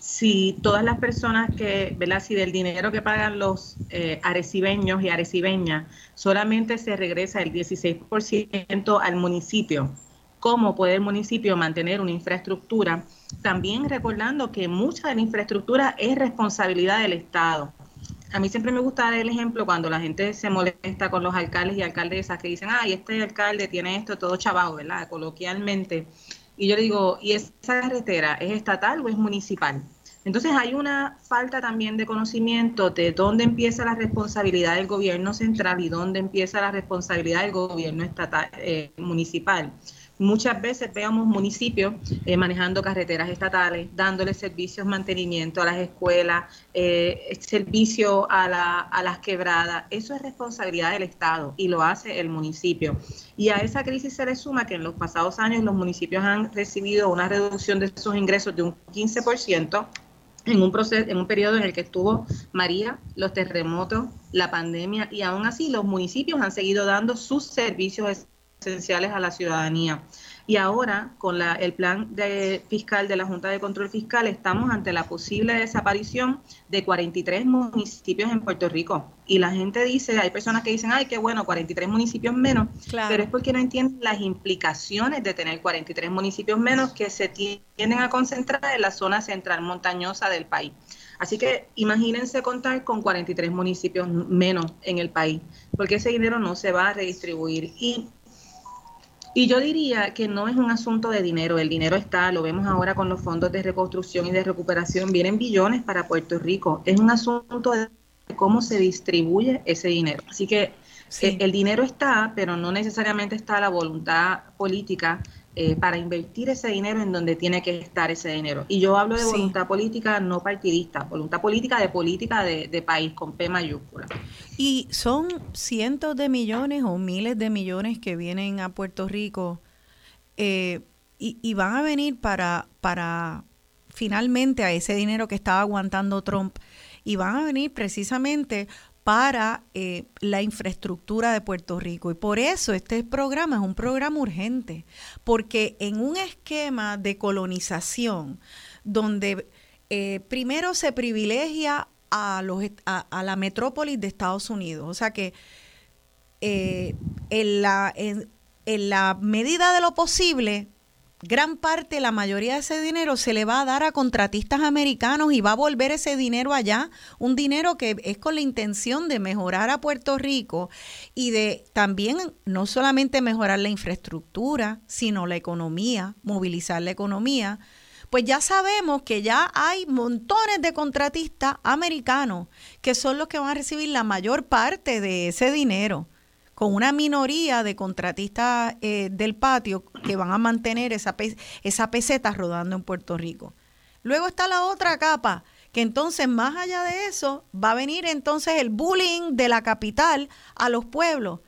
si todas las personas que, ¿verdad? Si del dinero que pagan los eh, arecibeños y arecibeñas solamente se regresa el 16% al municipio, ¿cómo puede el municipio mantener una infraestructura? También recordando que mucha de la infraestructura es responsabilidad del Estado. A mí siempre me gusta dar el ejemplo cuando la gente se molesta con los alcaldes y alcaldesas que dicen, ay, este alcalde tiene esto todo chavado, ¿verdad? Coloquialmente. Y yo le digo, ¿y esa carretera es estatal o es municipal? Entonces hay una falta también de conocimiento de dónde empieza la responsabilidad del gobierno central y dónde empieza la responsabilidad del gobierno estatal, eh, municipal. Muchas veces veamos municipios eh, manejando carreteras estatales, dándole servicios, mantenimiento a las escuelas, eh, servicio a, la, a las quebradas. Eso es responsabilidad del Estado y lo hace el municipio. Y a esa crisis se le suma que en los pasados años los municipios han recibido una reducción de sus ingresos de un 15% en un proceso, en un periodo en el que estuvo María, los terremotos, la pandemia y aún así los municipios han seguido dando sus servicios esenciales a la ciudadanía. Y ahora, con la, el plan de, fiscal de la Junta de Control Fiscal, estamos ante la posible desaparición de 43 municipios en Puerto Rico. Y la gente dice, hay personas que dicen, ay, qué bueno, 43 municipios menos, pero es porque no entienden las implicaciones de tener 43 municipios menos que se tienden a concentrar en la zona central montañosa del país. Así que imagínense contar con 43 municipios menos en el país, porque ese dinero no se va a redistribuir. Y y yo diría que no es un asunto de dinero, el dinero está, lo vemos ahora con los fondos de reconstrucción y de recuperación, vienen billones para Puerto Rico, es un asunto de cómo se distribuye ese dinero. Así que eh, el dinero está, pero no necesariamente está la voluntad política eh, para invertir ese dinero en donde tiene que estar ese dinero. Y yo hablo de voluntad política no partidista, voluntad política de política de, país con P mayúscula. Y son cientos de millones o miles de millones que vienen a Puerto Rico eh, y, van a venir para, para finalmente a ese dinero que estaba aguantando Trump y van a venir precisamente para eh, la infraestructura de Puerto Rico. Y por eso este programa es un programa urgente, porque en un esquema de colonización donde eh, primero se privilegia a, los, a, la metrópolis de Estados Unidos, o sea que eh, en, la, en la medida de lo posible gran parte, la mayoría de ese dinero se le va a dar a contratistas americanos y va a volver ese dinero allá, un dinero que es con la intención de mejorar a Puerto Rico y de también no solamente mejorar la infraestructura, sino la economía, movilizar la economía. Pues ya sabemos que ya hay montones de contratistas americanos que son los que van a recibir la mayor parte de ese dinero con una minoría de contratistas eh, del patio que van a mantener esa, esa peseta rodando en Puerto Rico. Luego está la otra capa, que entonces más allá de eso va a venir entonces el bullying de la capital a los pueblos.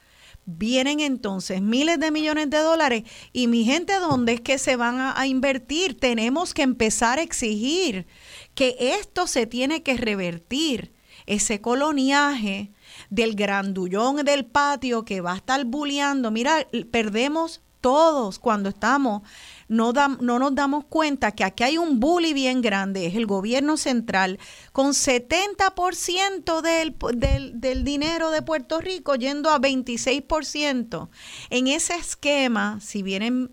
Vienen entonces miles de millones de dólares y mi gente, ¿dónde es que se van a, a invertir? Tenemos que empezar a exigir que esto se tiene que revertir, ese coloniaje del grandullón del patio que va a estar bulleando. Mira, perdemos todos cuando estamos, no, no nos damos cuenta que aquí hay un bully bien grande, es el gobierno central, con 70% del, del, del dinero de Puerto Rico yendo a 26%. En ese esquema, si vienen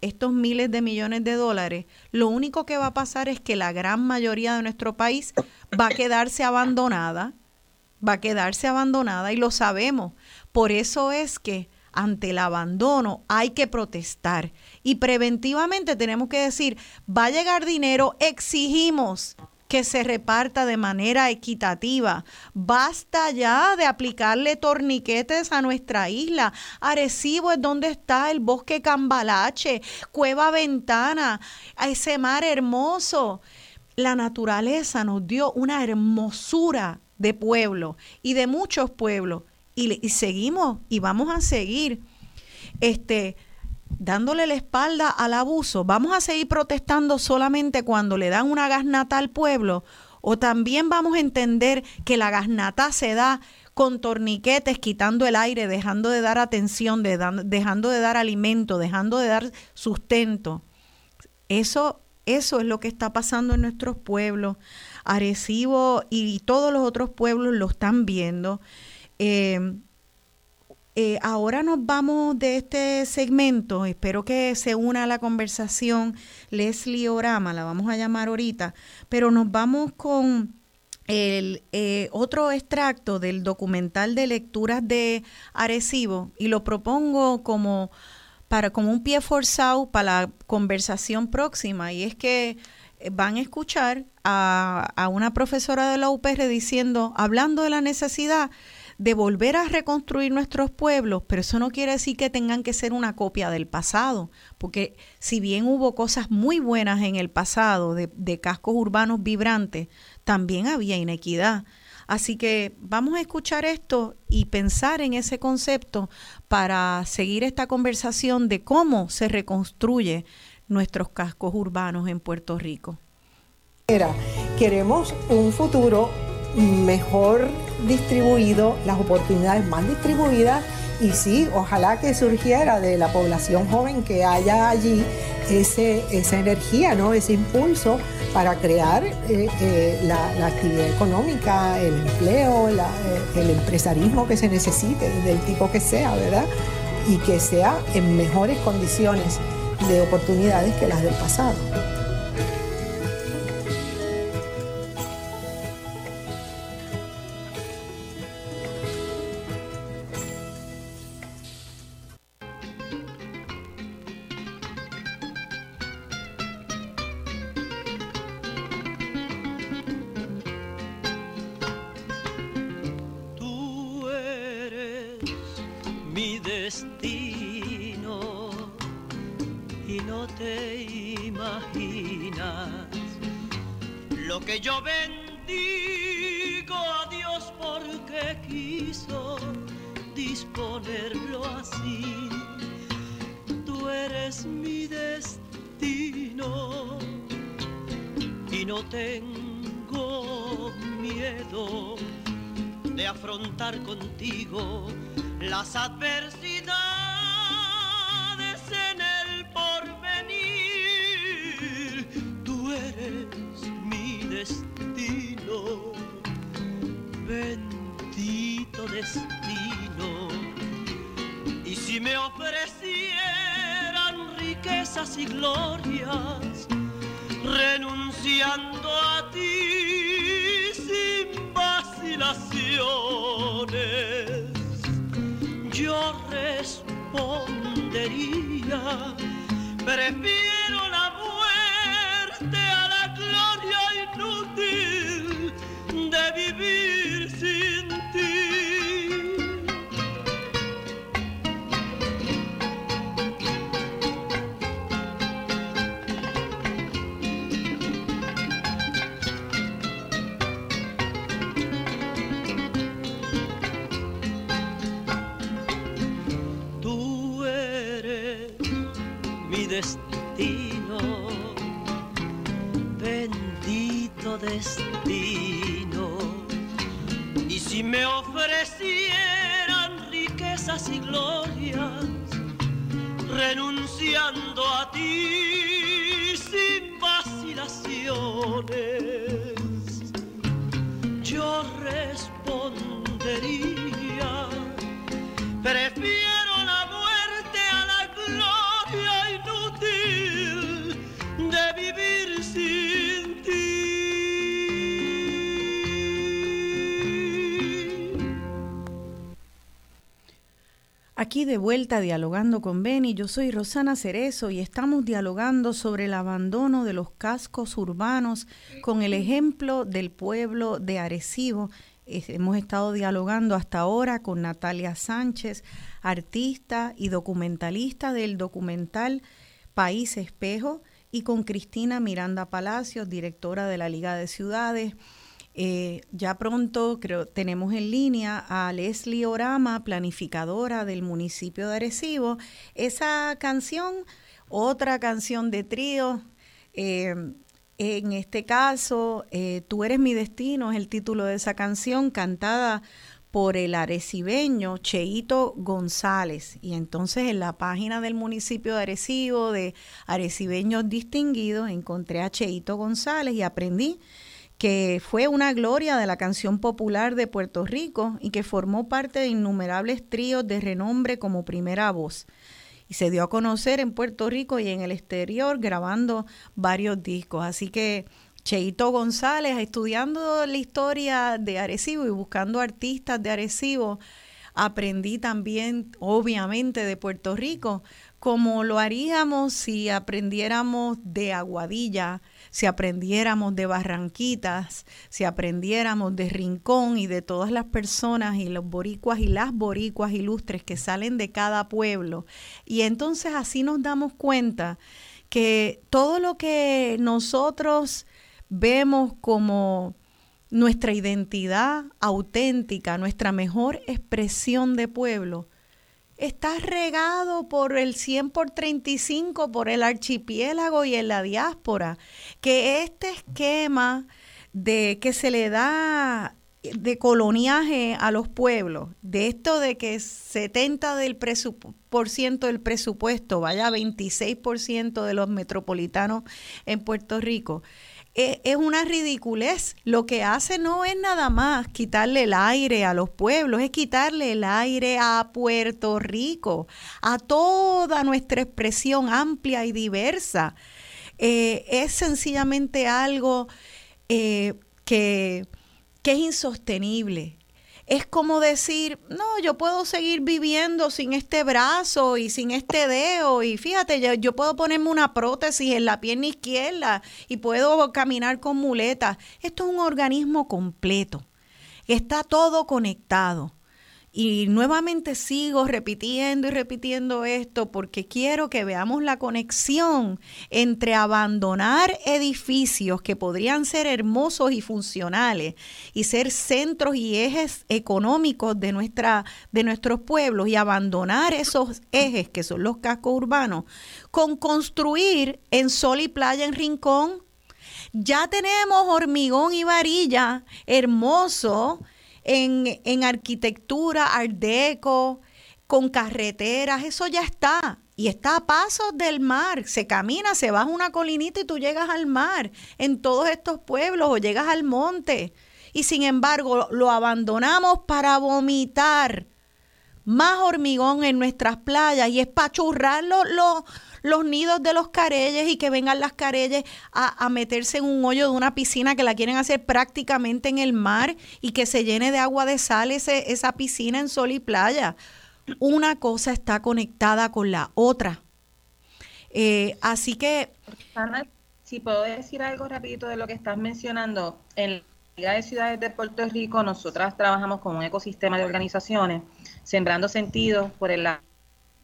estos miles de millones de dólares, lo único que va a pasar es que la gran mayoría de nuestro país va a quedarse abandonada va a quedarse abandonada y lo sabemos. Por eso es que ante el abandono hay que protestar y preventivamente tenemos que decir, va a llegar dinero, exigimos que se reparta de manera equitativa. Basta ya de aplicarle torniquetes a nuestra isla. Arecibo es donde está el bosque Cambalache, Cueva Ventana, a ese mar hermoso la naturaleza nos dio una hermosura de pueblo y de muchos pueblos y, seguimos y vamos a seguir este, dándole la espalda al abuso. Vamos a seguir protestando solamente cuando le dan una gasnata al pueblo o también vamos a entender que la gasnata se da con torniquetes, quitando el aire, dejando de dar atención, dejando de dar alimento, dejando de dar sustento. Eso, eso es lo que está pasando en nuestros pueblos. Arecibo y todos los otros pueblos lo están viendo. Eh, eh, ahora nos vamos de este segmento, espero que se una a la conversación Leslie Orama, la vamos a llamar ahorita, pero nos vamos con el eh, otro extracto del documental de lecturas de Arecibo y lo propongo como para como un pie forzado para la conversación próxima. Y es que van a escuchar a, a una profesora de la UPR diciendo, hablando de la necesidad de volver a reconstruir nuestros pueblos, pero eso no quiere decir que tengan que ser una copia del pasado, porque si bien hubo cosas muy buenas en el pasado de, de cascos urbanos vibrantes, también había inequidad. Así que vamos a escuchar esto y pensar en ese concepto para seguir esta conversación de cómo se reconstruye nuestros cascos urbanos en Puerto Rico. Queremos un futuro mejor distribuido, las oportunidades más distribuidas y sí, ojalá que surgiera de la población joven que haya allí ese, esa energía, ¿no? ese impulso para crear eh, eh, la, actividad económica, el empleo, eh, el empresarismo que se necesite, del tipo que sea, ¿verdad? Y que sea en mejores condiciones de oportunidades que las del pasado. contigo las adversidades en el porvenir. Tú eres mi destino, bendito destino. Y si me ofrecieran riquezas y glorias, renunciando a ti vacilaciones. Yo respondería, prefiero Y si me ofrecieran riquezas y glorias, renunciaría De vuelta dialogando con Beni, yo soy Rosana Cerezo y estamos dialogando sobre el abandono de los cascos urbanos con el ejemplo del pueblo de Arecibo. Hemos estado dialogando hasta ahora con Natalia Sánchez, artista y documentalista del documental País Espejo, y con Cristina Miranda Palacios, directora de la Liga de Ciudades. Eh, ya pronto creo tenemos en línea a Leslie Orama, planificadora del municipio de Arecibo. Esa canción, otra canción de trío, eh, en este caso, eh, Tú eres mi destino es el título de esa canción, cantada por el arecibeño Cheito González. Y entonces en la página del municipio de Arecibo, de Arecibeños Distinguidos, encontré a Cheito González y aprendí que fue una gloria de la canción popular de Puerto Rico y que formó parte de innumerables tríos de renombre como primera voz. Y se dio a conocer en Puerto Rico y en el exterior grabando varios discos. Así que Cheito González, estudiando la historia de Arecibo y buscando artistas de Arecibo, aprendí también, obviamente, de Puerto Rico, como lo haríamos si aprendiéramos de Aguadilla, si aprendiéramos de Barranquitas, si aprendiéramos de Rincón y de todas las personas y los boricuas y las boricuas ilustres que salen de cada pueblo. Y entonces así nos damos cuenta que todo lo que nosotros vemos como nuestra identidad auténtica, nuestra mejor expresión de pueblo, está regado por el 100 por 35, por el archipiélago y en la diáspora, que este esquema de que se le da de coloniaje a los pueblos, de esto de que 70 del por ciento del presupuesto vaya a 26% de los metropolitanos en Puerto Rico, es una ridiculez. Lo que hace no es nada más quitarle el aire a los pueblos, es quitarle el aire a Puerto Rico, a toda nuestra expresión amplia y diversa. Eh, es sencillamente algo eh, que, que es insostenible es como decir, no, yo puedo seguir viviendo sin este brazo y sin este dedo y fíjate, yo, puedo ponerme una prótesis en la pierna izquierda y puedo caminar con muletas. Esto es un organismo completo, está todo conectado. Y nuevamente sigo repitiendo y repitiendo esto porque quiero que veamos la conexión entre abandonar edificios que podrían ser hermosos y funcionales y ser centros y ejes económicos de, nuestra, de nuestros pueblos y abandonar esos ejes que son los cascos urbanos con construir en sol y playa en rincón. Ya tenemos hormigón y varilla hermoso en, arquitectura, art deco, con carreteras, eso ya está. Y está a pasos del mar. Se camina, se baja una colinita y tú llegas al mar en todos estos pueblos o llegas al monte. Y sin embargo lo abandonamos para vomitar más hormigón en nuestras playas y es para churrar los nidos de los careyes y que vengan las careyes a, meterse en un hoyo de una piscina que la quieren hacer prácticamente en el mar y que se llene de agua de sal ese, esa piscina en sol y playa. Una cosa está conectada con la otra. Eh, así que... si puedo decir algo rapidito de lo que estás mencionando, en la Liga de Ciudades de Puerto Rico nosotras trabajamos con un ecosistema de organizaciones, sembrando sentido por el lado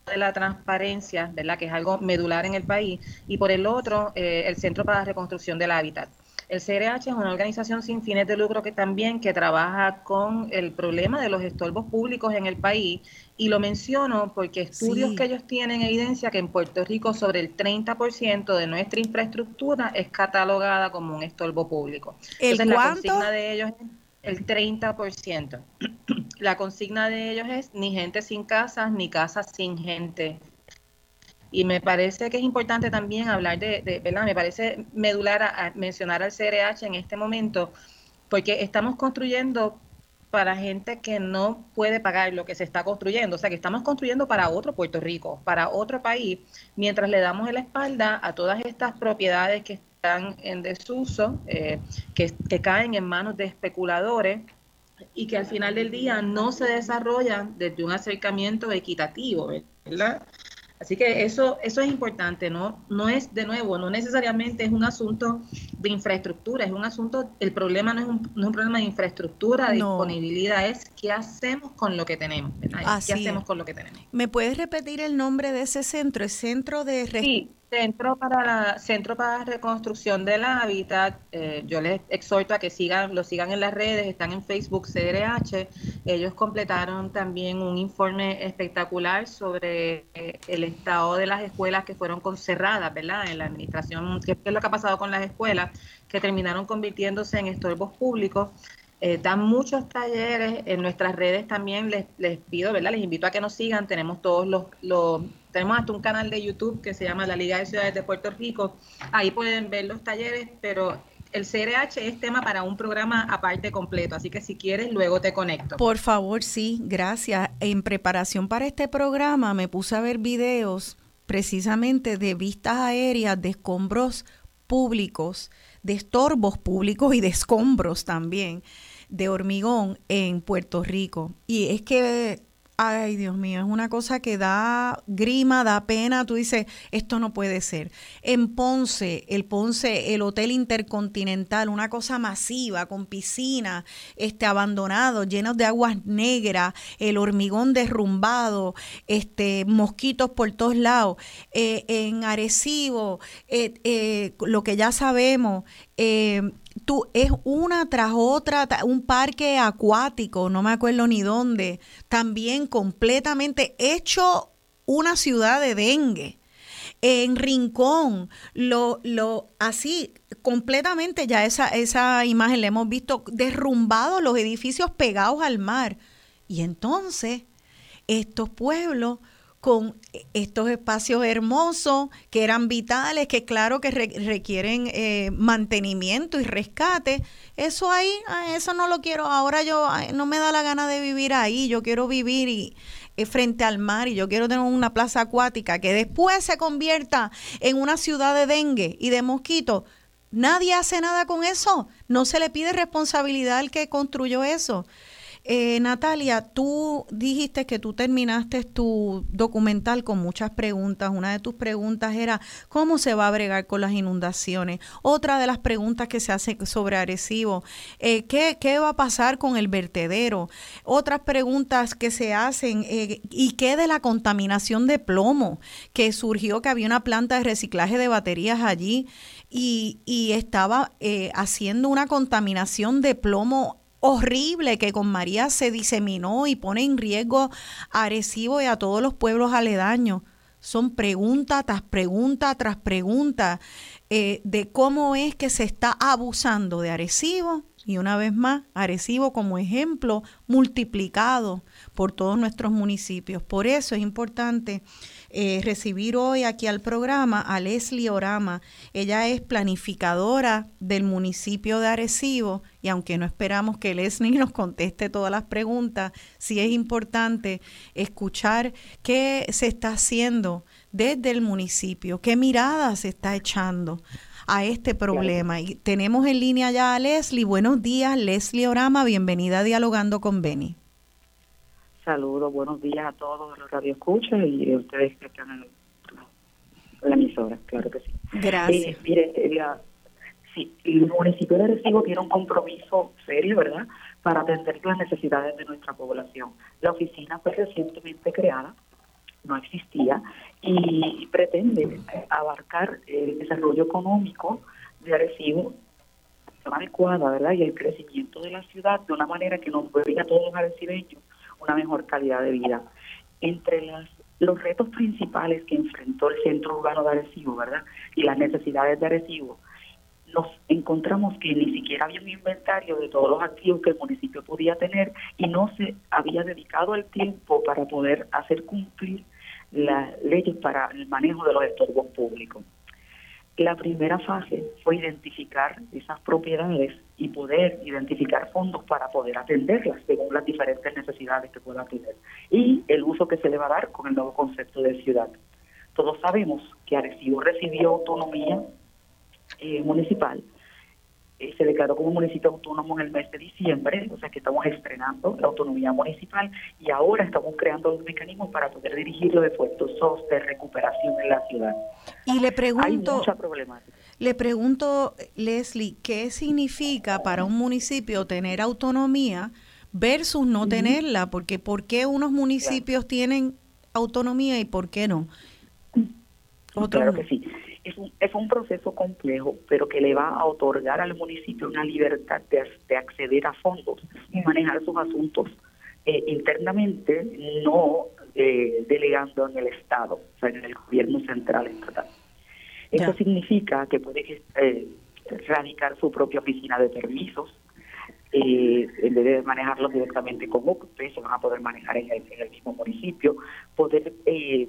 de la transparencia, ¿verdad? que es algo medular en el país, y por el otro, eh, el Centro para la Reconstrucción del Hábitat. El CRH es una organización sin fines de lucro que también que trabaja con el problema de los estorbos públicos en el país y lo menciono porque estudios que ellos tienen evidencia que en Puerto Rico sobre el 30% de nuestra infraestructura es catalogada como un estorbo público. ¿El Entonces, la consigna de ellos es el 30%. La consigna de ellos es ni gente sin casas, ni casas sin gente. Y me parece que es importante también hablar de, ¿verdad? Me parece medular a, mencionar al CRH en este momento, porque estamos construyendo para gente que no puede pagar lo que se está construyendo. O sea, que estamos construyendo para otro Puerto Rico, para otro país, mientras le damos la espalda a todas estas propiedades que están en desuso, eh, que, que caen en manos de especuladores y que al final del día no se desarrollan desde un acercamiento equitativo, ¿verdad? Así que eso, eso es importante, ¿no? No es, de nuevo, no necesariamente es un asunto de infraestructura, es un asunto, el problema no es un, no es un problema de infraestructura, de disponibilidad, es qué hacemos con lo que tenemos, ¿verdad? ¿Qué hacemos con lo que tenemos? ¿Me puedes repetir el nombre de ese centro? ¿El centro de... Sí, Centro para la Centro para Reconstrucción del Hábitat, eh, yo les exhorto a que sigan, lo sigan en las redes, están en Facebook CRH. Ellos completaron también un informe espectacular sobre eh, el estado de las escuelas que fueron cerradas, ¿verdad? En la administración, qué es lo que ha pasado con las escuelas que terminaron convirtiéndose en estorbos públicos. Eh, dan muchos talleres en nuestras redes también les, les pido verdad les invito a que nos sigan tenemos todos los, los tenemos hasta un canal de YouTube que se llama la Liga de Ciudades de Puerto Rico. Ahí pueden ver los talleres, pero el CRH es tema para un programa aparte completo, así que si quieres luego te conecto. Por favor, sí, gracias. En preparación para este programa me puse a ver videos precisamente de vistas aéreas de escombros públicos, de estorbos públicos y de escombros también de hormigón en Puerto Rico. Y es que Ay, Dios mío, es una cosa que da grima, da pena. Tú dices, esto no puede ser. En Ponce, el Ponce, el Hotel Intercontinental, una cosa masiva, con piscina, este, abandonado, llenos de aguas negras, el hormigón derrumbado, este, mosquitos por todos lados. Eh, en Arecibo, eh, eh, lo que ya sabemos, tú, es una tras otra, un parque acuático, no me acuerdo ni dónde, también completamente hecho una ciudad de dengue. En Rincón, lo, lo, así, completamente ya esa, esa imagen la hemos visto, derrumbado los edificios pegados al mar. Y entonces, estos pueblos con estos espacios hermosos que eran vitales, que claro que requieren eh, mantenimiento y rescate. Eso ahí, eso no lo quiero. Ahora yo no me da la gana de vivir ahí. Yo quiero vivir y, eh, frente al mar y yo quiero tener una plaza acuática que después se convierta en una ciudad de dengue y de mosquitos. Nadie hace nada con eso. No se le pide responsabilidad al que construyó eso. Eh, Natalia, tú dijiste que tú terminaste tu documental con muchas preguntas. Una de tus preguntas era cómo se va a bregar con las inundaciones. Otra de las preguntas que se hace sobre Arecibo, eh, ¿qué, va a pasar con el vertedero? Otras preguntas que se hacen, eh, ¿y qué de la contaminación de plomo? Que surgió que había una planta de reciclaje de baterías allí y, y estaba haciendo una contaminación de plomo horrible que con María se diseminó y pone en riesgo a Arecibo y a todos los pueblos aledaños. Son pregunta tras pregunta tras pregunta eh, de cómo es que se está abusando de Arecibo y una vez más, Arecibo como ejemplo multiplicado por todos nuestros municipios. Por eso es importante eh, recibir hoy aquí al programa a Leslie Orama. Ella es planificadora del municipio de Arecibo y aunque no esperamos que Leslie nos conteste todas las preguntas, sí es importante escuchar qué se está haciendo desde el municipio, qué mirada se está echando a este problema. Y tenemos en línea ya a Leslie. Buenos días, Leslie Orama, bienvenida a Dialogando con Beni. Saludos, buenos días a todos los radioescuchas y a ustedes que están en, la emisora, claro que sí. Gracias. Eh, mire, sí, el municipio de Recibo tiene un compromiso serio, ¿verdad?, para atender las necesidades de nuestra población. La oficina fue recientemente creada no existía y pretende abarcar el desarrollo económico de Arecibo adecuada, ¿verdad? Y el crecimiento de la ciudad de una manera que nos dé a todos los arecibeños una mejor calidad de vida. Entre los retos principales que enfrentó el centro urbano de Arecibo, ¿verdad? Y las necesidades de Arecibo, nos encontramos que ni siquiera había un inventario de todos los activos que el municipio podía tener y no se había dedicado el tiempo para poder hacer cumplir las leyes para el manejo de los estorbos públicos. La primera fase fue identificar esas propiedades y poder identificar fondos para poder atenderlas según las diferentes necesidades que pueda tener y el uso que se le va a dar con el nuevo concepto de ciudad. Todos sabemos que Arecibo recibió autonomía eh, municipal eh, se declaró como municipio autónomo en el mes de diciembre, o sea que estamos estrenando la autonomía municipal y ahora estamos creando los mecanismos para poder dirigir los esfuerzos de recuperación en la ciudad. Y le pregunto, Hay mucha problemática. Le pregunto, Leslie, ¿qué significa para un municipio tener autonomía versus no tenerla? Porque ¿por qué unos municipios tienen autonomía y por qué no? claro que sí. Es un, es un proceso complejo, pero que le va a otorgar al municipio una libertad de, acceder a fondos y manejar sus asuntos eh, internamente, no eh, delegando en el Estado, o sea, en el gobierno central estatal. Eso significa que puede eh, radicar su propia oficina de permisos, eh, en vez de manejarlos directamente con ustedes se van a poder manejar en el, mismo municipio, poder eh,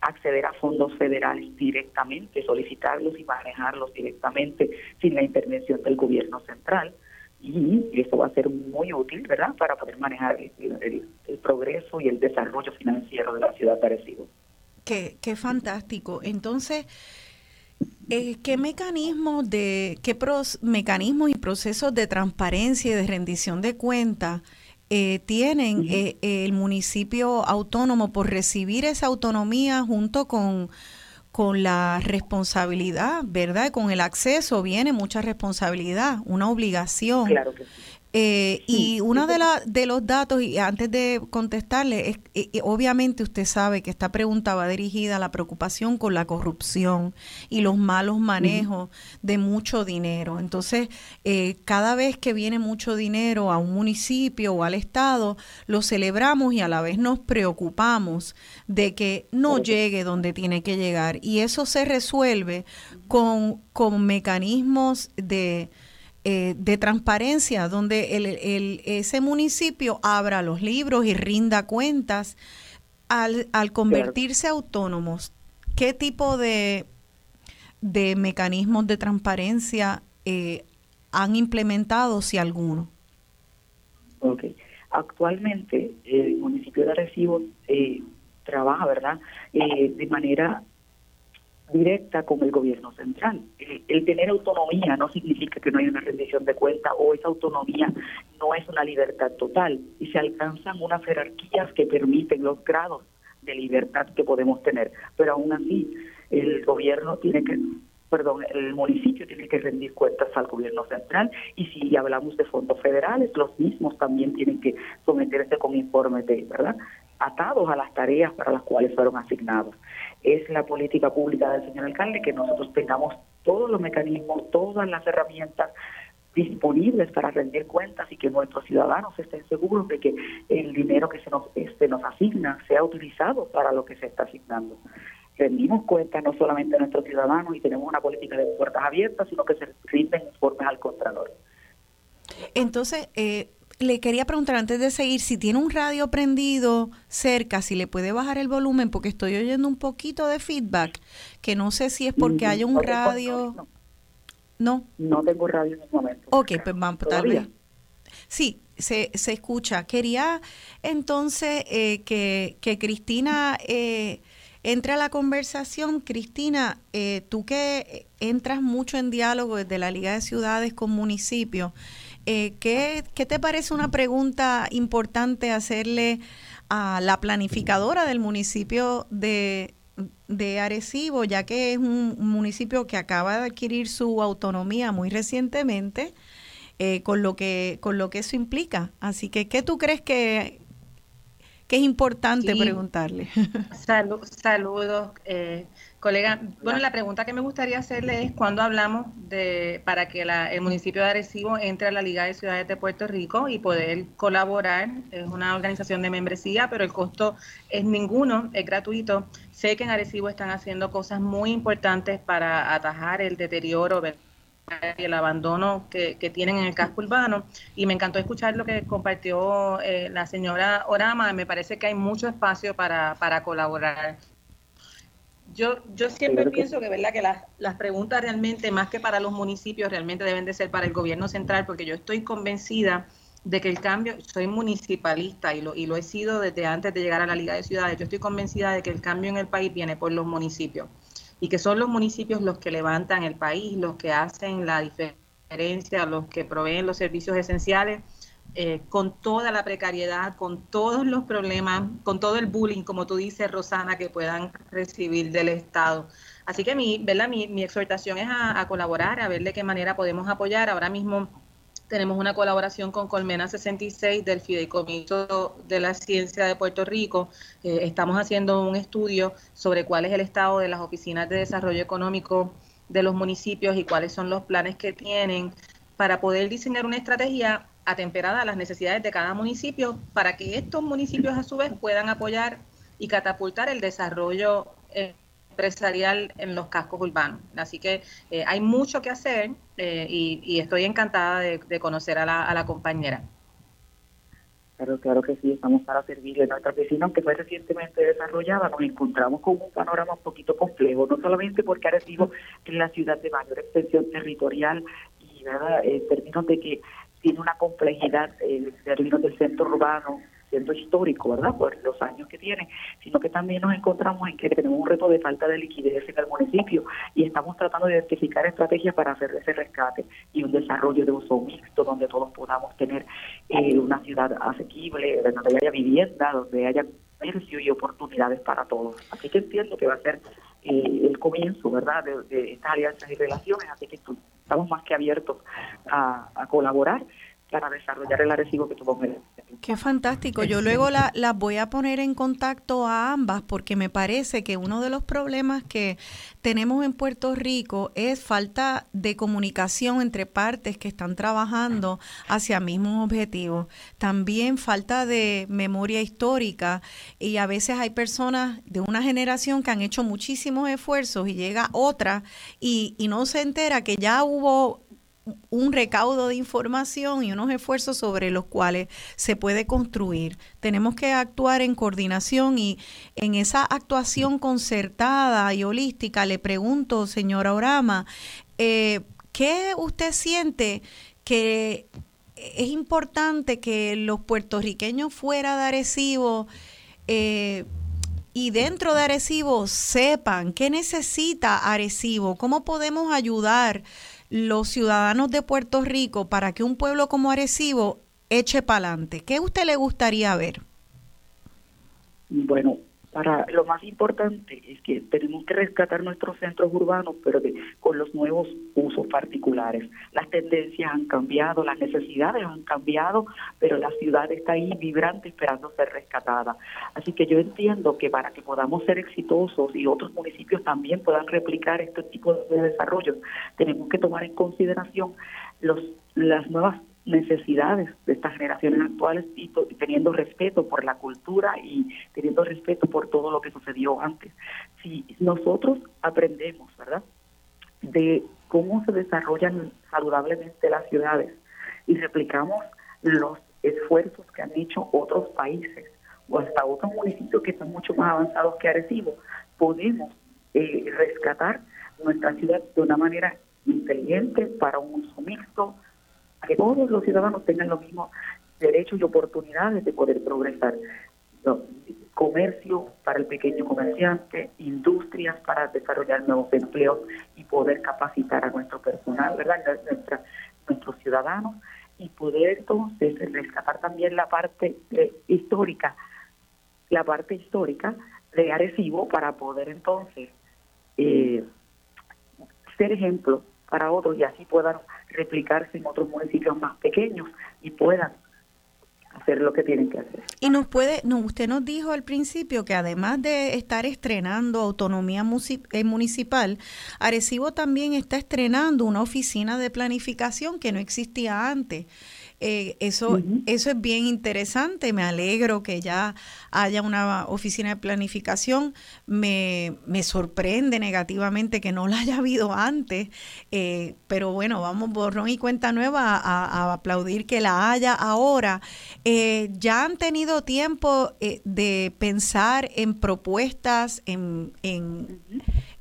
acceder a fondos federales directamente, solicitarlos y manejarlos directamente sin la intervención del gobierno central. Y eso va a ser muy útil, ¿verdad?, para poder manejar el, progreso y el desarrollo financiero de la ciudad de Arecibo. Qué, qué fantástico. Entonces, eh, ¿Qué mecanismos de qué mecanismos y procesos de transparencia y de rendición de cuentas eh, tienen eh, el municipio autónomo por recibir esa autonomía junto con, con la responsabilidad, ¿verdad? Con el acceso viene mucha responsabilidad, una obligación. Claro que sí. Eh, y uno de, la, de los datos, y antes de contestarle, es, obviamente usted sabe que esta pregunta va dirigida a la preocupación con la corrupción y los malos manejos de mucho dinero. Entonces, eh, cada vez que viene mucho dinero a un municipio o al Estado, lo celebramos y a la vez nos preocupamos de que no llegue donde tiene que llegar. Y eso se resuelve con, con mecanismos de eh, de transparencia, donde el, ese municipio abra los libros y rinda cuentas al, al convertirse autónomos. ¿Qué tipo de, de mecanismos de transparencia eh, han implementado, si alguno? Ok. Actualmente el municipio de Arecibo eh, trabaja, ¿verdad?, de manera directa con el gobierno central. El, tener autonomía no significa que no hay una rendición de cuenta o esa autonomía no es una libertad total y se alcanzan unas jerarquías que permiten los grados de libertad que podemos tener, pero aún así el gobierno tiene que perdón, el municipio tiene que rendir cuentas al gobierno central y si hablamos de fondos federales, los mismos también tienen que someterse con informes de, ¿verdad? atados a las tareas para las cuales fueron asignados. Es la política pública del señor alcalde que nosotros tengamos todos los mecanismos, todas las herramientas disponibles para rendir cuentas y que nuestros ciudadanos estén seguros de que el dinero que se nos, este, nos asigna sea utilizado para lo que se está asignando. Rendimos cuentas no solamente a nuestros ciudadanos y tenemos una política de puertas abiertas, sino que se rinden informes al Contralor. Entonces, eh, le quería preguntar antes de seguir si tiene un radio prendido cerca, si le puede bajar el volumen, porque estoy oyendo un poquito de feedback, que no sé si es porque hay un radio. No. No tengo radio en este momento. Ok, pues vamos, tal vez. Sí, se, se escucha. Quería entonces eh, que, que, Cristina eh, entre a la conversación. Cristina, eh, tú que entras mucho en diálogo desde la Liga de Ciudades con municipios, eh, ¿qué, te parece una pregunta importante hacerle a la planificadora del municipio de, de Arecibo, ya que es un municipio que acaba de adquirir su autonomía muy recientemente, eh, con, lo que, con lo que eso implica? Así que, ¿qué tú crees que, que es importante preguntarle? saludos. Eh, Colega, bueno, la pregunta que me gustaría hacerle es cuándo hablamos de para que el municipio de Arecibo entre a la Liga de Ciudades de Puerto Rico y poder colaborar. Es una organización de membresía, pero el costo es ninguno, es gratuito. Sé que en Arecibo están haciendo cosas muy importantes para atajar el deterioro y el abandono que, tienen en el casco urbano. Y me encantó escuchar lo que compartió eh, la señora Orama. Me parece que hay mucho espacio para, para colaborar yo, yo siempre pienso que, ¿verdad? que las, las preguntas realmente, más que para los municipios, realmente deben de ser para el gobierno central, porque yo estoy convencida de que el cambio, soy municipalista y lo, y lo he sido desde antes de llegar a la Liga de Ciudades, yo estoy convencida de que el cambio en el país viene por los municipios y que son los municipios los que levantan el país, los que hacen la diferencia, los que proveen los servicios esenciales eh, con toda la precariedad, con todos los problemas, con todo el bullying, como tú dices, Rosana, que puedan recibir del Estado. Así que mi, ¿verdad? mi, mi exhortación es a, colaborar, a ver de qué manera podemos apoyar. Ahora mismo tenemos una colaboración con Colmena 66 del Fideicomiso de la Ciencia de Puerto Rico. Eh, estamos haciendo un estudio sobre cuál es el estado de las oficinas de desarrollo económico de los municipios y cuáles son los planes que tienen para poder diseñar una estrategia atemperada a las necesidades de cada municipio para que estos municipios a su vez puedan apoyar y catapultar el desarrollo empresarial en los cascos urbanos. Así que eh, hay mucho que hacer eh, y, estoy encantada de, conocer a la, a la, compañera. Claro, claro que sí, estamos para servirle. Nuestra oficina, aunque fue recientemente desarrollada, nos encontramos con un panorama un poquito complejo, no solamente porque Arecibo es la ciudad de mayor extensión territorial y ¿verdad? en términos de que tiene una complejidad en términos del centro urbano, siendo histórico, ¿verdad? Por los años que tiene, sino que también nos encontramos en que tenemos un reto de falta de liquidez en el municipio y estamos tratando de identificar estrategias para hacer ese rescate y un desarrollo de uso mixto donde todos podamos tener eh, una ciudad asequible, donde haya vivienda, donde haya comercio y oportunidades para todos. Así que entiendo que va a ser eh, el comienzo, ¿verdad?, de, estas alianzas y relaciones, así que estamos más que abiertos a, a colaborar para desarrollar el Arecibo que tuvo Qué fantástico. Yo luego las la voy a poner en contacto a ambas porque me parece que uno de los problemas que tenemos en Puerto Rico es falta de comunicación entre partes que están trabajando hacia mismos objetivos. También falta de memoria histórica y a veces hay personas de una generación que han hecho muchísimos esfuerzos y llega otra y, y no se entera que ya hubo un recaudo de información y unos esfuerzos sobre los cuales se puede construir. Tenemos que actuar en coordinación y en esa actuación concertada y holística le pregunto, señora Orama, eh, ¿qué usted siente que es importante que los puertorriqueños fuera de Arecibo eh, y dentro de Arecibo sepan qué necesita Arecibo, cómo podemos ayudar los ciudadanos de Puerto Rico para que un pueblo como Arecibo eche para adelante? ¿Qué a usted le gustaría ver? Bueno, para lo más importante es que tenemos que rescatar nuestros centros urbanos, pero con los nuevos usos particulares. Las tendencias han cambiado, las necesidades han cambiado, pero la ciudad está ahí vibrante esperando ser rescatada. Así que yo entiendo que para que podamos ser exitosos y otros municipios también puedan replicar este tipo de desarrollos, tenemos que tomar en consideración los las nuevas necesidades de estas generaciones actuales y teniendo respeto por la cultura y teniendo respeto por todo lo que sucedió antes. Si nosotros aprendemos, ¿verdad?, de cómo se desarrollan saludablemente las ciudades y replicamos los esfuerzos que han hecho otros países o hasta otros municipios que están mucho más avanzados que Arecibo, podemos eh, rescatar nuestra ciudad de una manera inteligente para un uso mixto, que todos los ciudadanos tengan los mismos derechos y oportunidades de poder progresar. comercio para el pequeño comerciante, industrias para desarrollar nuevos empleos y poder capacitar a nuestro personal, ¿verdad? Nuestra, nuestros ciudadanos y poder entonces rescatar también la parte eh, histórica, la parte histórica de Arecibo para poder entonces eh, ser ejemplo para otros y así puedan replicarse en otros municipios más pequeños y puedan hacer lo que tienen que hacer. Y nos puede, no, usted nos dijo al principio que además de estar estrenando autonomía eh, municipal, Arecibo también está estrenando una oficina de planificación que no existía antes. Eh, eso, eso es bien interesante, me alegro que ya haya una oficina de planificación, me, me sorprende negativamente que no la haya habido antes, eh, pero bueno, vamos borrón y cuenta nueva a, aplaudir que la haya ahora. Eh, ya han tenido tiempo de pensar en propuestas, en, en,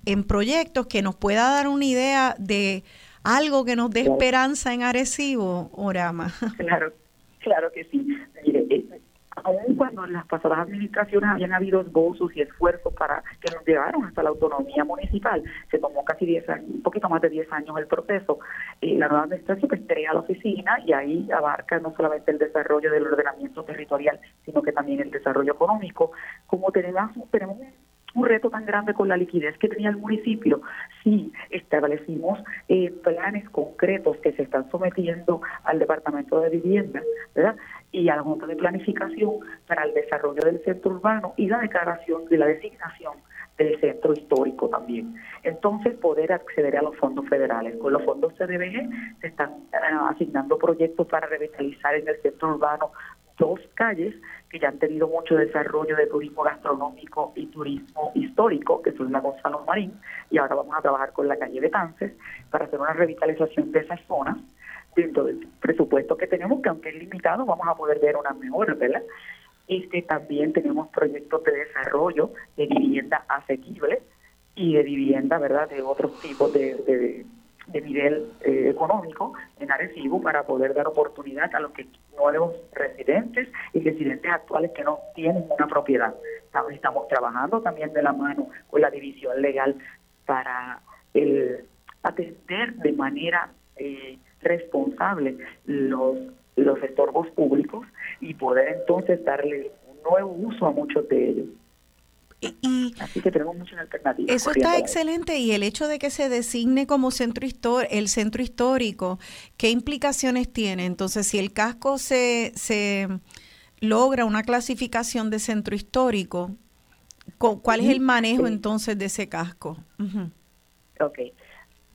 en proyectos que nos pueda dar una idea de algo que nos dé esperanza en Arecibo, Orama. Claro, claro que sí. Mire, eh, aún cuando en las pasadas administraciones habían habido esbozos y esfuerzos para que nos llegaron hasta la autonomía municipal, se tomó casi 10 años, un poquito más de 10 años el proceso. y la nueva administración pues, crea la oficina y ahí abarca no solamente el desarrollo del ordenamiento territorial, sino que también el desarrollo económico. Como tenemos, tenemos un reto tan grande con la liquidez que tenía el municipio, sí establecimos eh, planes concretos que se están sometiendo al Departamento de Vivienda ¿verdad? y a la Junta de Planificación para el desarrollo del centro urbano y la declaración de la designación del centro histórico también. Entonces, poder acceder a los fondos federales. Con los fondos CDBG se están eh, asignando proyectos para revitalizar en el centro urbano dos calles que ya han tenido mucho desarrollo de turismo gastronómico y turismo histórico, que son la Gonzalo Marín, y ahora vamos a trabajar con la calle de Tances para hacer una revitalización de esas zonas dentro del presupuesto que tenemos, que aunque es limitado, vamos a poder ver una mejor, ¿verdad? Este, también tenemos proyectos de desarrollo de vivienda asequible y de vivienda, ¿verdad?, de otros tipos de, nivel eh, económico en Arecibo para poder dar oportunidad a los nuevos residentes y residentes actuales que no tienen una propiedad. Estamos, trabajando también de la mano con la división legal para el, atender de manera eh, responsable los los estorbos públicos y poder entonces darle un nuevo uso a muchos de ellos. Y, Así que tenemos muchas alternativas. Eso está excelente y el hecho de que se designe como centro el centro histórico, ¿qué implicaciones tiene? Entonces, si el casco se, se logra una clasificación de centro histórico, ¿cuál es el manejo entonces de ese casco? Ok.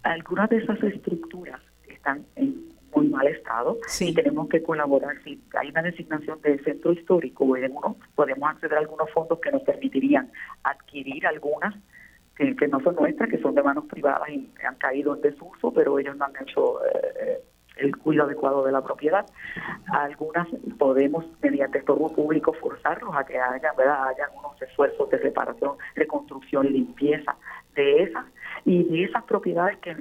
Algunas de esas estructuras están en muy mal estado y tenemos que colaborar. Si hay una designación de centro histórico, podemos acceder a algunos fondos que nos permitirían adquirir algunas que, no son nuestras, que son de manos privadas y han caído en desuso, pero ellos no han hecho eh, el cuidado adecuado de la propiedad. Algunas podemos, mediante estorbo público, forzarlos a que haya, ¿verdad? hayan unos esfuerzos de reparación, reconstrucción, limpieza de esas y de esas propiedades que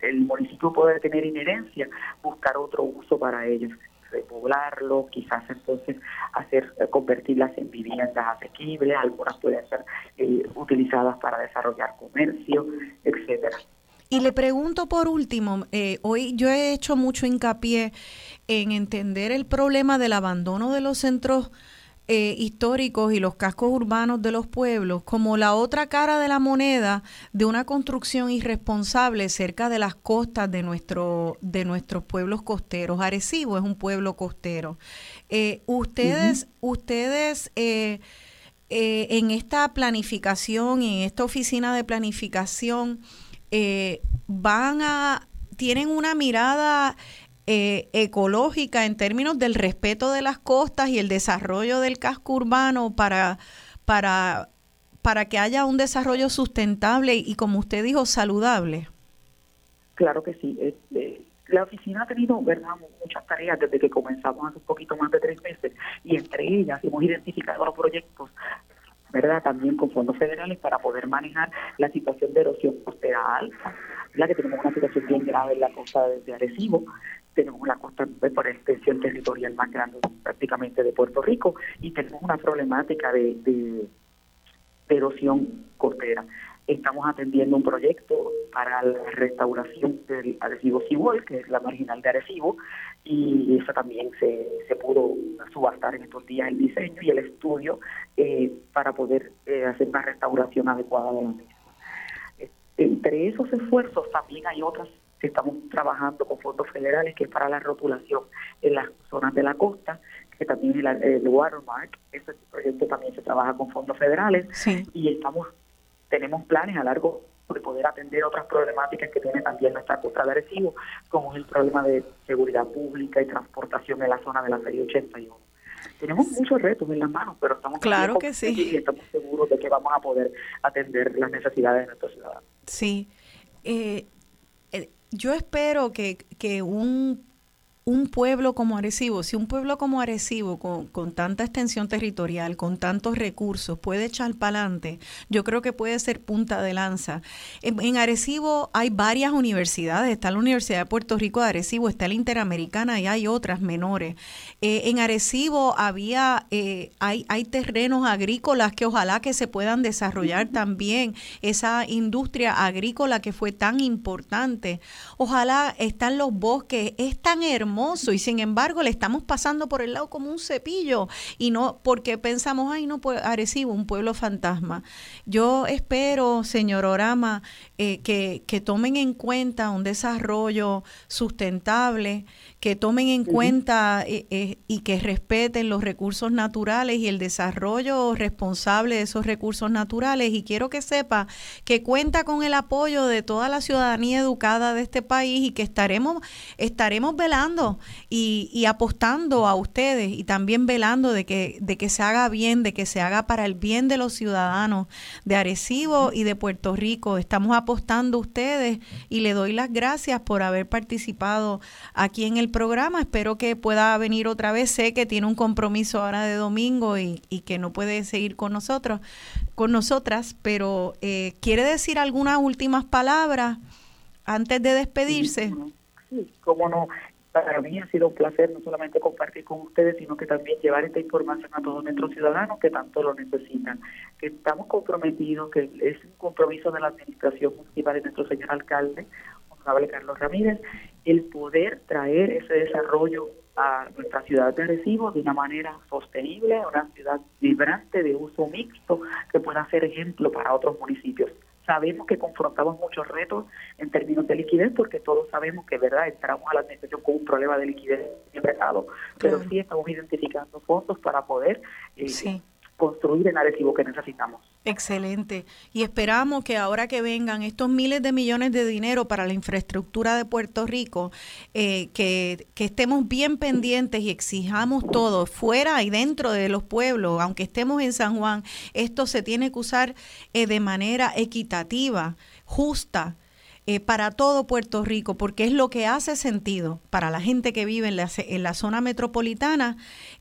el, municipio puede tener inherencia, buscar otro uso para ellos repoblarlo, quizás entonces hacer eh, convertirlas en viviendas asequibles, algunas pueden ser eh, utilizadas para desarrollar comercio, etcétera. Y le pregunto por último, eh, hoy yo he hecho mucho hincapié en entender el problema del abandono de los centros eh, históricos y los cascos urbanos de los pueblos como la otra cara de la moneda de una construcción irresponsable cerca de las costas de, nuestro, de nuestros pueblos costeros. Arecibo es un pueblo costero. Eh, ustedes, ustedes en esta planificación, en esta oficina de planificación, eh, van a, tienen una mirada eh, ecológica en términos del respeto de las costas y el desarrollo del casco urbano para, para, para que haya un desarrollo sustentable y, como usted dijo, saludable. Claro que sí. Este, la oficina ha tenido ¿verdad? muchas tareas desde que comenzamos hace un poquito más de tres meses y entre ellas hemos identificado los proyectos ¿verdad? También con fondos federales para poder manejar la situación de erosión costera alta, la que tenemos una situación bien grave en la costa de Arecibo, tenemos la costa por extensión territorial más grande prácticamente de Puerto Rico y tenemos una problemática de, de, erosión costera. Estamos atendiendo un proyecto para la restauración del Arecibo Seawall, que es la marginal de Arecibo, y eso también se, se pudo subastar en estos días el diseño y el estudio eh, para poder eh, hacer una restauración adecuada de la misma. Entre esos esfuerzos también hay otras que estamos trabajando con fondos federales, que es para la rotulación en las zonas de la costa, que también es el, Watermark, ese proyecto también se trabaja con fondos federales y estamos tenemos planes a largo de poder atender otras problemáticas que tiene también nuestra costa de Arecibo, como es el problema de seguridad pública y transportación en la zona de la serie 81. Tenemos muchos retos en las manos, pero estamos claro que sí. y estamos seguros de que vamos a poder atender las necesidades de nuestros ciudadanos. Sí. Eh, yo espero que, que un un pueblo como Arecibo, si un pueblo como Arecibo, con, con, tanta extensión territorial, con tantos recursos, puede echar para adelante, yo creo que puede ser punta de lanza. En, Arecibo hay varias universidades, está la Universidad de Puerto Rico de Arecibo, está la Interamericana y hay otras menores. Eh, en Arecibo había, eh, hay, hay terrenos agrícolas que ojalá que se puedan desarrollar también, esa industria agrícola que fue tan importante. Ojalá están los bosques, es tan hermoso y sin embargo le estamos pasando por el lado como un cepillo y no porque pensamos, ay, no, pues Arecibo, un pueblo fantasma. Yo espero, señor Orama, eh, que, que tomen en cuenta un desarrollo sustentable, que tomen en cuenta eh, eh, y que respeten los recursos naturales y el desarrollo responsable de esos recursos naturales. Y quiero que sepa que cuenta con el apoyo de toda la ciudadanía educada de este país y que estaremos, estaremos velando y, y apostando a ustedes y también velando de que, de que se haga bien, de que se haga para el bien de los ciudadanos de Arecibo y de Puerto Rico. Estamos apostando a ustedes y le doy las gracias por haber participado aquí en el programa. Espero que pueda venir otra vez. Sé que tiene un compromiso ahora de domingo y, que no puede seguir con nosotros, con nosotras, pero eh, ¿quiere decir algunas últimas palabras antes de despedirse? Sí, cómo no. Para mí ha sido un placer no solamente compartir con ustedes, sino que también llevar esta información a todos nuestros ciudadanos que tanto lo necesitan. Que estamos comprometidos, que es un compromiso de la Administración Municipal de nuestro señor alcalde, honorable Carlos Ramírez, el poder traer ese desarrollo a nuestra ciudad de Recibo de una manera sostenible, una ciudad vibrante de uso mixto que pueda ser ejemplo para otros municipios. Sabemos que confrontamos muchos retos en términos de liquidez porque todos sabemos que verdad entramos a la administración con un problema de liquidez en el mercado, pero sí estamos identificando fondos para poder eh, construir el Arecibo que necesitamos. Excelente. Y esperamos que ahora que vengan estos miles de millones de dinero para la infraestructura de Puerto Rico, eh, que, que, estemos bien pendientes y exijamos todo, fuera y dentro de los pueblos, aunque estemos en San Juan, esto se tiene que usar eh, de manera equitativa, justa, eh, para todo Puerto Rico, porque es lo que hace sentido para la gente que vive en la, en la zona metropolitana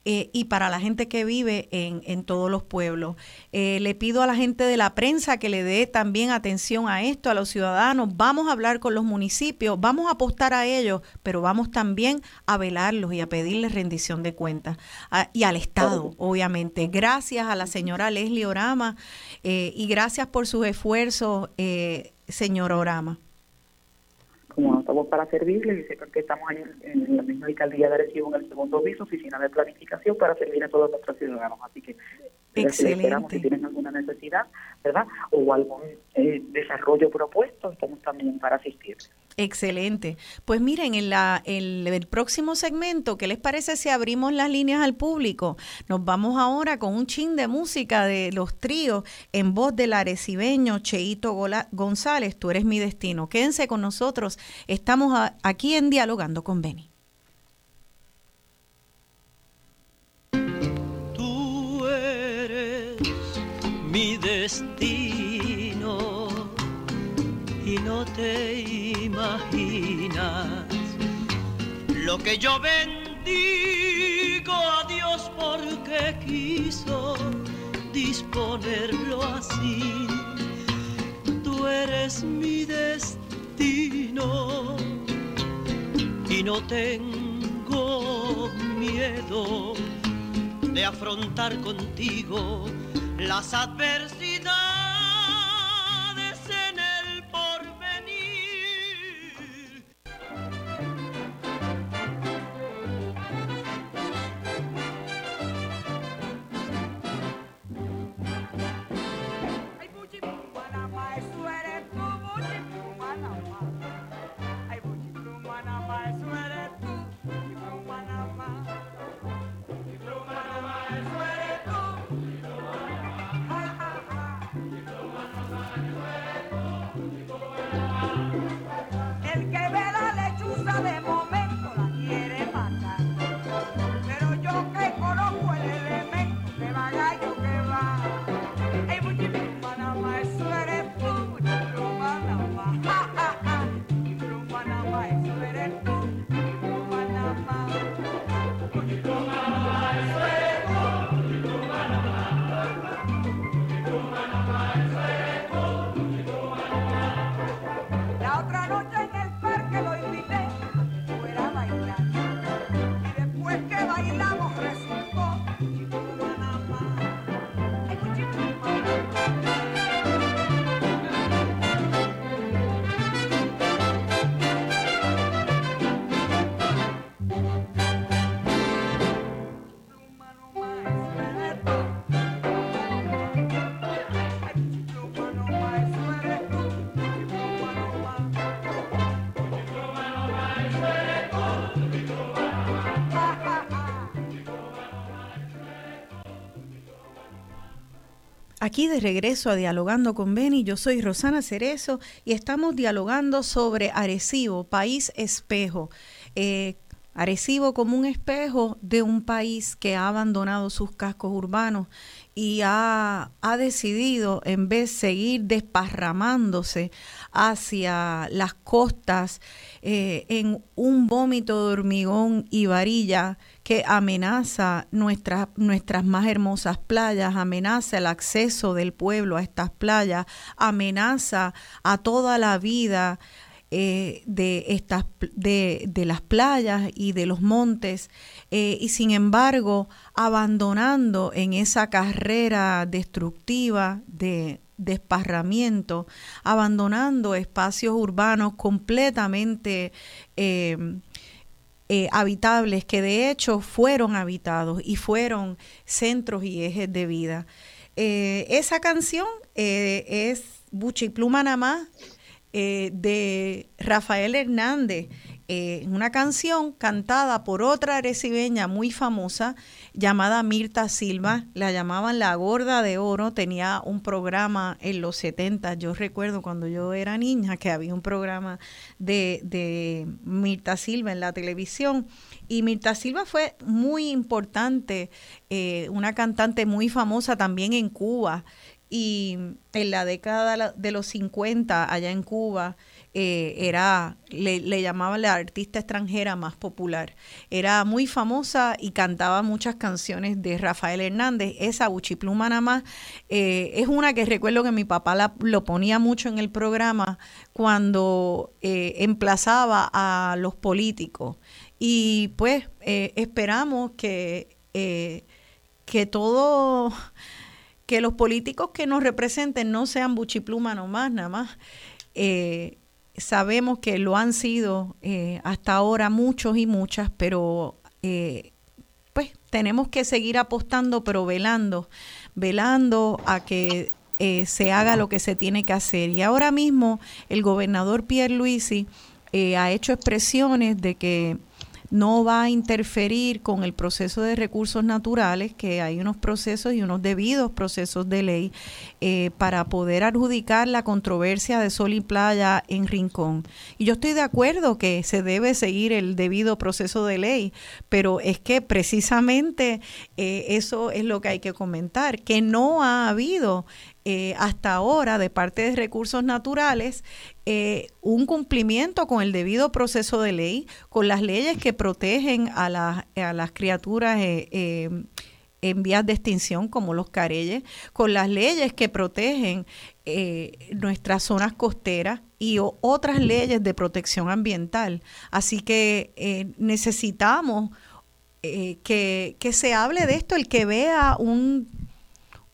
eh, y para la gente que vive en, en todos los pueblos. Eh, le pido a la gente de la prensa que le dé también atención a esto, a los ciudadanos. Vamos a hablar con los municipios, vamos a apostar a ellos, pero vamos también a velarlos y a pedirles rendición de cuentas. y al Estado, obviamente. Gracias a la señora Leslie Orama y gracias por sus esfuerzos, señor Orama como estamos para servirles y sepan que estamos en, la misma alcaldía de Arecibo en el segundo piso, oficina de planificación para servir a todos nuestros ciudadanos. Así que Excelente. esperamos si tienen alguna necesidad, ¿verdad? O algún eh, desarrollo propuesto, estamos también para asistir. Excelente. Pues miren, en el próximo segmento, ¿qué les parece si abrimos las líneas al público? Nos vamos ahora con un chin de música de los tríos en voz del arecibeño Cheito González, Tú eres mi destino. Quédense con nosotros, estamos aquí en Dialogando con Beni. Tú eres mi destino y no te imaginas lo que yo bendigo a Dios porque quiso disponerlo así. Tú eres mi destino y no tengo miedo de afrontar contigo las adversidades aquí de regreso a Dialogando con Beni. Yo soy Rosana Cerezo y estamos dialogando sobre Arecibo, país espejo. Eh, Arecibo como un espejo de un país que ha abandonado sus cascos urbanos y ha, ha, decidido, en vez de seguir desparramándose hacia las costas eh, en un vómito de hormigón y varilla que amenaza nuestras, nuestras más hermosas playas, amenaza el acceso del pueblo a estas playas, amenaza a toda la vida eh, de, estas, de, de, las playas y de los montes, eh, y sin embargo abandonando en esa carrera destructiva de desparramiento, abandonando espacios urbanos completamente eh, habitables que de hecho fueron habitados y fueron centros y ejes de vida. esa canción es Bucha y Pluma nada más eh, de Rafael Hernández, eh, una canción cantada por otra arecibeña muy famosa llamada Mirta Silva, la llamaban La Gorda de Oro, tenía un programa en los 70, yo recuerdo cuando yo era niña que había un programa de, de Mirta Silva en la televisión. Y Mirta Silva fue muy importante, eh, una cantante muy famosa también en Cuba. Y en la década de los 50 allá en Cuba eh, era le, le, llamaban la artista extranjera más popular era muy famosa y cantaba muchas canciones de Rafael Hernández esa Buchipluma nada más eh, es una que recuerdo que mi papá la, lo ponía mucho en el programa cuando eh, emplazaba a los políticos y pues esperamos que que todo que los políticos que nos representen no sean buchipluma nomás, nada más. Sabemos que lo han sido eh, hasta ahora muchos y muchas, pero eh, pues tenemos que seguir apostando, pero velando, velando a que se haga lo que se tiene que hacer. Y ahora mismo el gobernador Pierre Luisi ha hecho expresiones de que no va a interferir con el proceso de recursos naturales, que hay unos procesos y unos debidos procesos de ley eh, para poder adjudicar la controversia de Sol y Playa en Rincón. Y yo estoy de acuerdo que se debe seguir el debido proceso de ley, pero es que precisamente eh, eso es lo que hay que comentar, que no ha habido eh, hasta ahora de parte de recursos naturales eh, un cumplimiento con el debido proceso de ley, con las leyes que protegen a, a las criaturas eh, en vías de extinción como los careyes, con las leyes que protegen nuestras zonas costeras y otras leyes de protección ambiental. Así que necesitamos que, que se hable de esto, el que vea un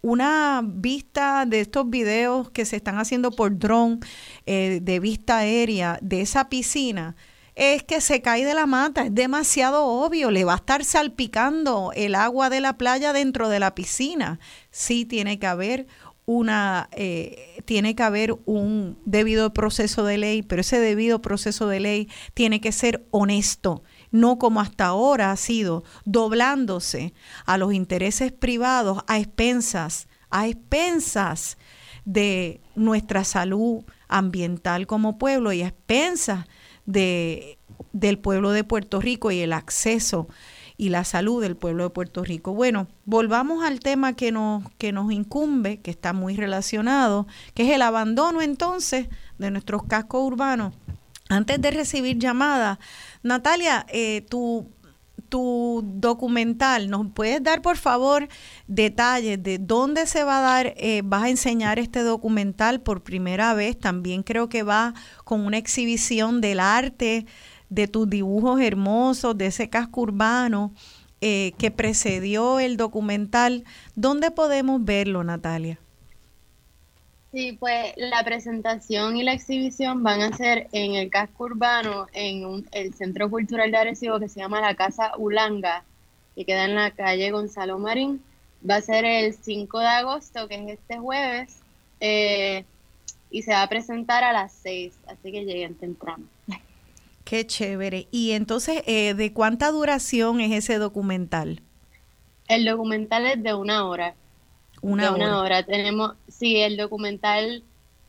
una vista de estos videos que se están haciendo por dron eh, de vista aérea de esa piscina, es que se cae de la mata, es demasiado obvio, le va a estar salpicando el agua de la playa dentro de la piscina. Sí tiene que haber una, eh, tiene que haber un debido proceso de ley, pero ese debido proceso de ley tiene que ser honesto no como hasta ahora ha sido, doblándose a los intereses privados a expensas, a expensas de nuestra salud ambiental como pueblo y a expensas de, del pueblo de Puerto Rico y el acceso y la salud del pueblo de Puerto Rico. Bueno, volvamos al tema que nos, que nos incumbe, que está muy relacionado, que es el abandono entonces de nuestros cascos urbanos. Antes de recibir llamadas, Natalia, eh, tu, tu documental, ¿nos puedes dar por favor detalles de dónde se va a dar, eh, vas a enseñar este documental por primera vez? También creo que va con una exhibición del arte, de tus dibujos hermosos, de ese casco urbano eh, que precedió el documental. ¿Dónde podemos verlo, Natalia? Sí, pues la presentación y la exhibición van a ser en el casco urbano, en el Centro Cultural de Arecibo que se llama la Casa Ulanga, que queda en la calle Gonzalo Marín. Va a ser el 5 de agosto, que es este jueves, eh, y se va a presentar a las 6, así que lleguen temprano. Qué chévere. Y entonces, eh, ¿de cuánta duración es ese documental? El documental es de una hora. Una, una hora. Tenemos, sí, el documental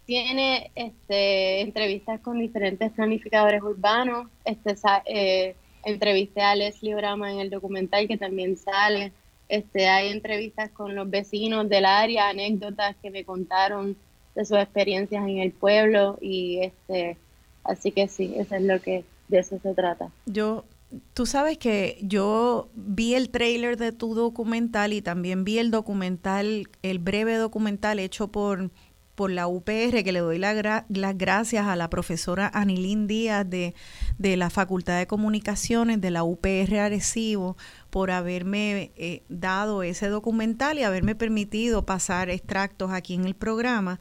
tiene este, entrevistas con diferentes planificadores urbanos. Este, eh, entrevisté a Leslie Brama en el documental que también sale. Este, hay entrevistas con los vecinos del área, anécdotas que me contaron de sus experiencias en el pueblo y este, así que sí, eso es lo que de eso se trata. Yo Tú sabes que yo vi el trailer de tu documental y también vi el documental, el breve documental hecho por, por la UPR, que le doy las gracias a la profesora Anilín Díaz de, de, la Facultad de Comunicaciones de la UPR Arecibo por haberme eh, dado ese documental y haberme permitido pasar extractos aquí en el programa.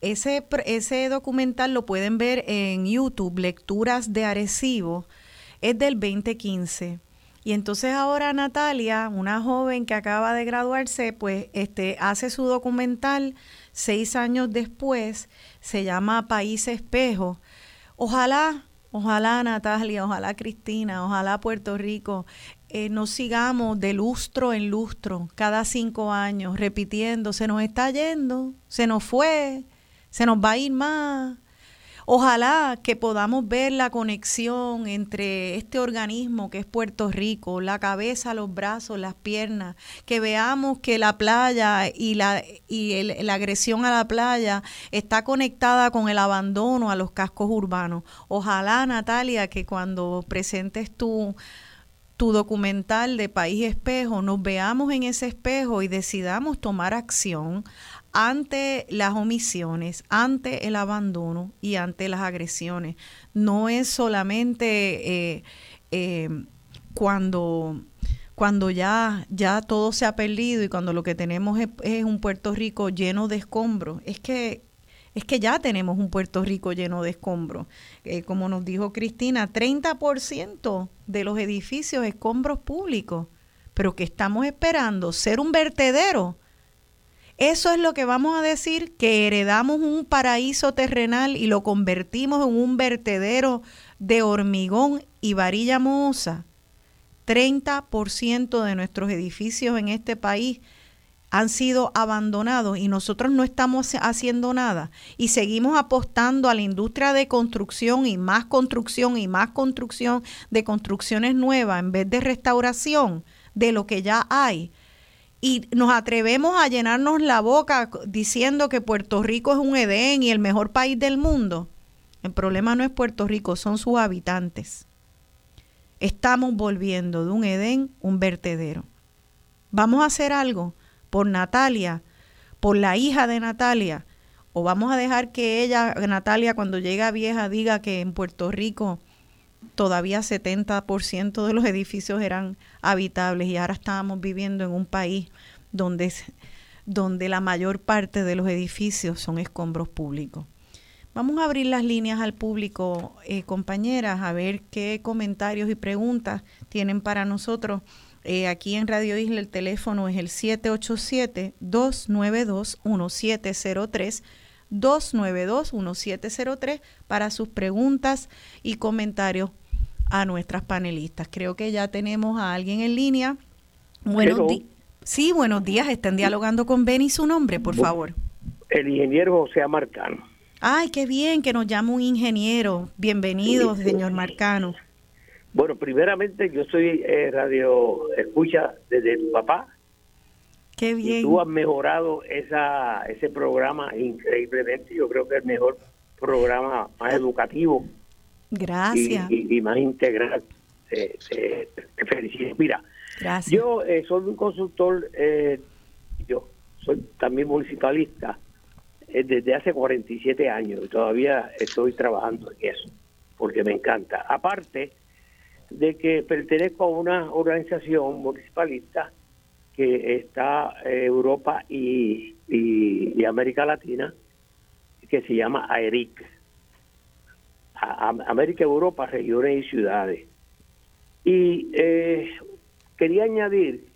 Ese, ese documental lo pueden ver en YouTube, Lecturas de Arecibo es del 2015. Y entonces ahora Natalia, una joven que acaba de graduarse, pues este, hace su documental seis años después, se llama País Espejo. Ojalá, ojalá Natalia, ojalá Cristina, ojalá Puerto Rico eh, nos sigamos de lustro en lustro, cada cinco años, repitiendo, se nos está yendo, se nos fue, se nos va a ir más, Ojalá que podamos ver la conexión entre este organismo que es Puerto Rico, la cabeza, los brazos, las piernas, que veamos que la playa y la, y la agresión a la playa está conectada con el abandono a los cascos urbanos. Ojalá, Natalia, que cuando presentes tu tu documental de País Espejo, nos veamos en ese espejo y decidamos tomar acción ante las omisiones, ante el abandono y ante las agresiones. No es solamente eh, eh, cuando, cuando ya, ya todo se ha perdido y cuando lo que tenemos es, un Puerto Rico lleno de escombros. Es que, es que ya tenemos un Puerto Rico lleno de escombros. Eh, como nos dijo Cristina, 30% de los edificios escombros públicos, pero que estamos esperando ser un vertedero eso es lo que vamos a decir, que heredamos un paraíso terrenal y lo convertimos en un vertedero de hormigón y varilla mohosa. 30% de nuestros edificios en este país han sido abandonados y nosotros no estamos haciendo nada y seguimos apostando a la industria de construcción y más construcción y más construcción de construcciones nuevas en vez de restauración de lo que ya hay y nos atrevemos a llenarnos la boca diciendo que Puerto Rico es un Edén y el mejor país del mundo. El problema no es Puerto Rico, son sus habitantes. Estamos volviendo de un Edén un vertedero. Vamos a hacer algo por Natalia, por la hija de Natalia, o vamos a dejar que ella, Natalia, cuando llega vieja, diga que en Puerto Rico todavía 70% de los edificios eran habitables y ahora estábamos viviendo en un país donde, donde la mayor parte de los edificios son escombros públicos. Vamos a abrir las líneas al público, eh, compañeras, a ver qué comentarios y preguntas tienen para nosotros. Eh, aquí en Radio Isla el teléfono es el 787-292-1703. 292-1703 para sus preguntas y comentarios a nuestras panelistas. Creo que ya tenemos a alguien en línea. Buenos días. Sí, buenos días. Están dialogando con Benny. Su nombre, por favor. El ingeniero José Marcano. Ay, qué bien que nos llama un ingeniero. Bienvenido, señor Marcano. Bueno, primeramente yo soy eh, radio escucha desde tu papá Qué bien. Y tú has mejorado esa, ese programa increíblemente. Yo creo que es el mejor programa más educativo. Gracias. Y, más integral. Te, felicito. Mira, yo eh, soy un consultor, eh, yo soy también municipalista eh, desde hace 47 años y todavía estoy trabajando en eso, porque me encanta. Aparte de que pertenezco a una organización municipalista que está eh, Europa y, y, América Latina, que se llama AERIC. América, Europa, regiones y ciudades. Y eh, quería añadir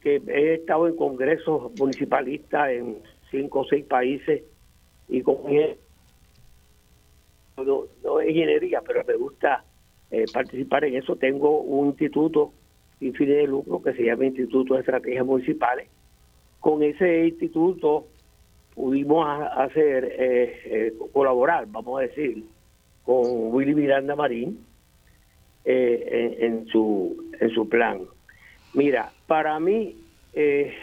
que he estado en congresos municipalistas en cinco o seis países y con no, no ingeniería, pero me gusta eh, participar en eso. Tengo un instituto sin fines de lucro que se llama Instituto de Estrategias Municipales, con ese instituto pudimos hacer, eh, eh, colaborar, vamos a decir, con Willy Miranda Marín eh, en, su, en su plan. Mira, para mí,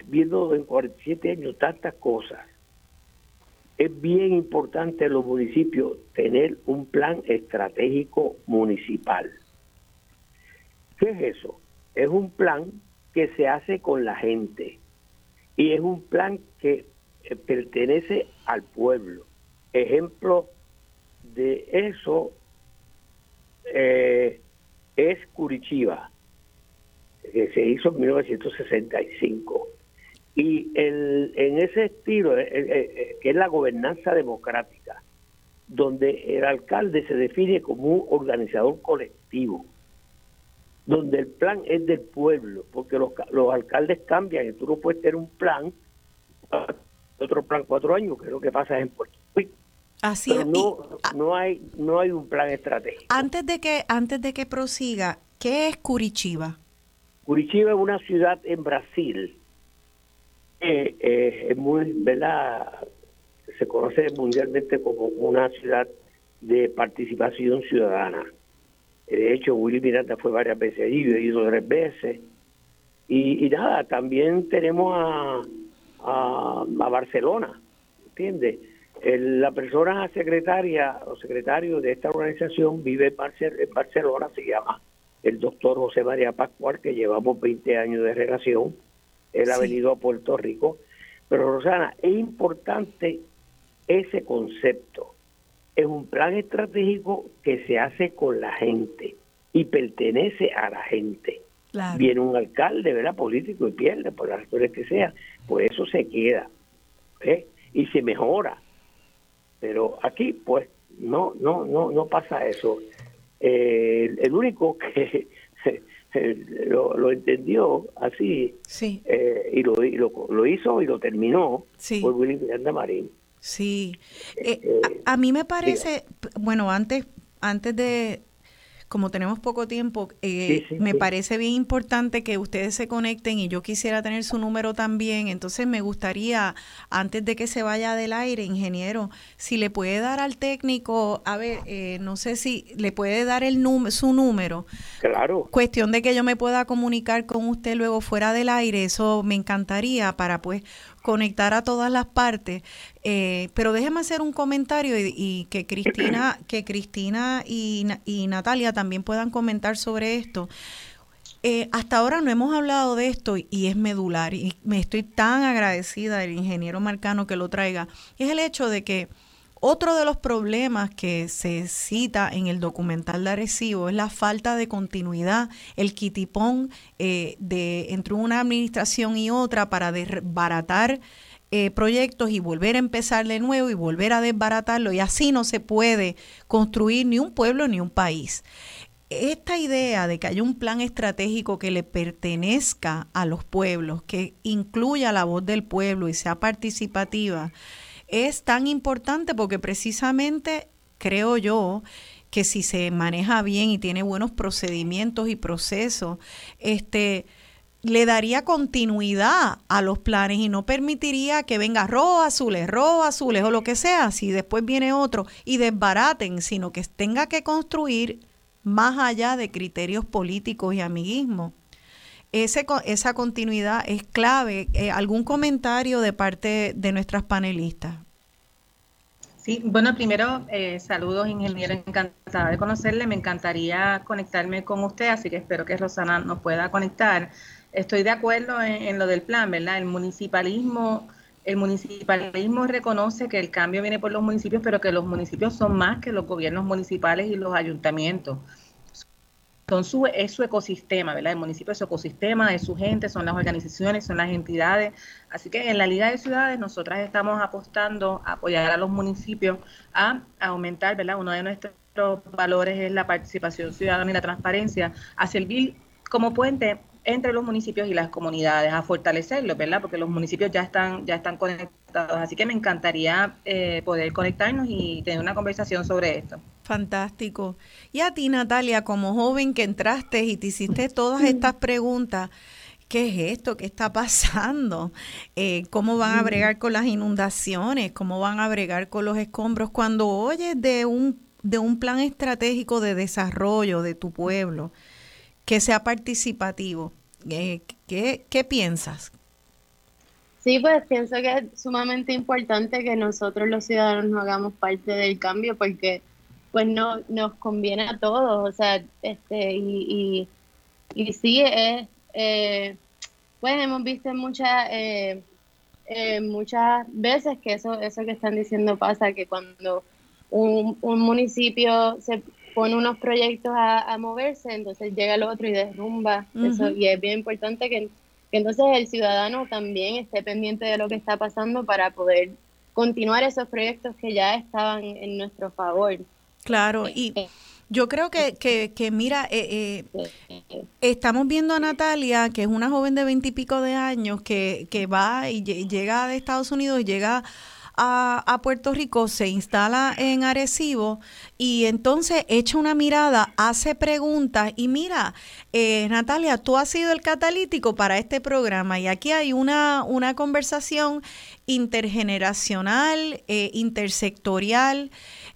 viendo en 47 años tantas cosas, es bien importante en los municipios tener un plan estratégico municipal. ¿Qué es eso? Es un plan que se hace con la gente y es un plan que eh, pertenece al pueblo. Ejemplo de eso eh, es Curitiba, que se hizo en 1965. Y el, en ese estilo, eh, que es la gobernanza democrática, donde el alcalde se define como un organizador colectivo, donde el plan es del pueblo, porque los, los alcaldes cambian y tú no puedes tener un plan otro plan cuatro años, que es lo que pasa en Puerto. Así Pero no, no hay no hay un plan estratégico. Antes de que antes de que prosiga, ¿qué es Curitiba? Curitiba es una ciudad en Brasil. Eh, es muy, ¿verdad? Se conoce mundialmente como una ciudad de participación ciudadana. De hecho, Willy Miranda fue varias veces allí, yo he ido tres veces. Y, y nada, también tenemos a, a, Barcelona, ¿entiendes? La persona secretaria o secretario de esta organización vive en, Barcelona, se llama el doctor José María Pascual, que llevamos 20 años de relación. Él ha venido a Puerto Rico. Pero Rosana, es importante ese concepto. Es un plan estratégico que se hace con la gente y pertenece a la gente. Viene un alcalde, ¿verdad? Político y pierde por las razones que sea. Pues eso se queda. ¿eh? Y se mejora. Pero aquí, pues, no, no, no, no pasa eso. Eh, el único que lo, entendió así eh, y, lo, lo, hizo y lo terminó fue Willy Miranda Marín. Sí, a, a, mí me parece, bueno, antes, antes de, como tenemos poco tiempo, eh, me parece bien importante que ustedes se conecten y yo quisiera tener su número también. Entonces me gustaría, antes de que se vaya del aire, ingeniero, si le puede dar al técnico, a ver, eh, no sé si le puede dar el su número. Claro. Cuestión de que yo me pueda comunicar con usted luego fuera del aire, eso me encantaría para pues conectar a todas las partes. Eh, pero déjeme hacer un comentario y, que Cristina, que Cristina y, Natalia también puedan comentar sobre esto. Eh, hasta ahora no hemos hablado de esto y es medular y me estoy tan agradecida del ingeniero Marcano que lo traiga. Es el hecho de que otro de los problemas que se cita en el documental de Arecibo es la falta de continuidad, el quitipón eh, de entre una administración y otra para desbaratar eh, proyectos y volver a empezar de nuevo y volver a desbaratarlo y así no se puede construir ni un pueblo ni un país. Esta idea de que haya un plan estratégico que le pertenezca a los pueblos, que incluya la voz del pueblo y sea participativa, es tan importante porque precisamente creo yo que si se maneja bien y tiene buenos procedimientos y procesos, este le daría continuidad a los planes y no permitiría que venga rojo azules, rojo azules o lo que sea, si después viene otro y desbaraten, sino que tenga que construir más allá de criterios políticos y amiguismo. Ese, esa continuidad es clave. Eh, ¿Algún comentario de parte de nuestras panelistas? Sí, bueno, primero, eh, saludos, ingeniero, encantada de conocerle. Me encantaría conectarme con usted, así que espero que Rosana nos pueda conectar. Estoy de acuerdo en, en lo del plan, ¿verdad? El municipalismo, el municipalismo reconoce que el cambio viene por los municipios, pero que los municipios son más que los gobiernos municipales y los ayuntamientos su, es su ecosistema, ¿verdad? El municipio es su ecosistema, es su gente, son las organizaciones, son las entidades. Así que en la Liga de Ciudades nosotras estamos apostando a apoyar a los municipios a, aumentar, ¿verdad? Uno de nuestros valores es la participación ciudadana y la transparencia, a servir como puente entre los municipios y las comunidades, a fortalecerlos, ¿verdad? Porque los municipios ya están, ya están conectados. Así que me encantaría eh, poder conectarnos y tener una conversación sobre esto. Fantástico. Y a ti, Natalia, como joven que entraste y te hiciste todas estas preguntas, ¿qué es esto? ¿Qué está pasando? Eh, ¿Cómo van a bregar con las inundaciones? ¿Cómo van a bregar con los escombros? Cuando oyes de un, de un plan estratégico de desarrollo de tu pueblo que sea participativo, eh, ¿qué, ¿qué piensas? Sí, pues pienso que es sumamente importante que nosotros los ciudadanos no hagamos parte del cambio porque pues no nos conviene a todos, o sea, este y, y, y sí es eh, pues hemos visto muchas eh, eh, muchas veces que eso eso que están diciendo pasa que cuando un, un municipio se pone unos proyectos a, moverse entonces llega el otro y derrumba. Eso y es bien importante que, que entonces el ciudadano también esté pendiente de lo que está pasando para poder continuar esos proyectos que ya estaban en nuestro favor claro y yo creo que, que, que mira, eh, eh, estamos viendo a Natalia, que es una joven de veintipico de años, que, que va y llega de Estados Unidos y llega a, a, Puerto Rico, se instala en Arecibo y entonces echa una mirada, hace preguntas y mira, eh, Natalia, tú has sido el catalítico para este programa y aquí hay una, una conversación intergeneracional, eh, intersectorial.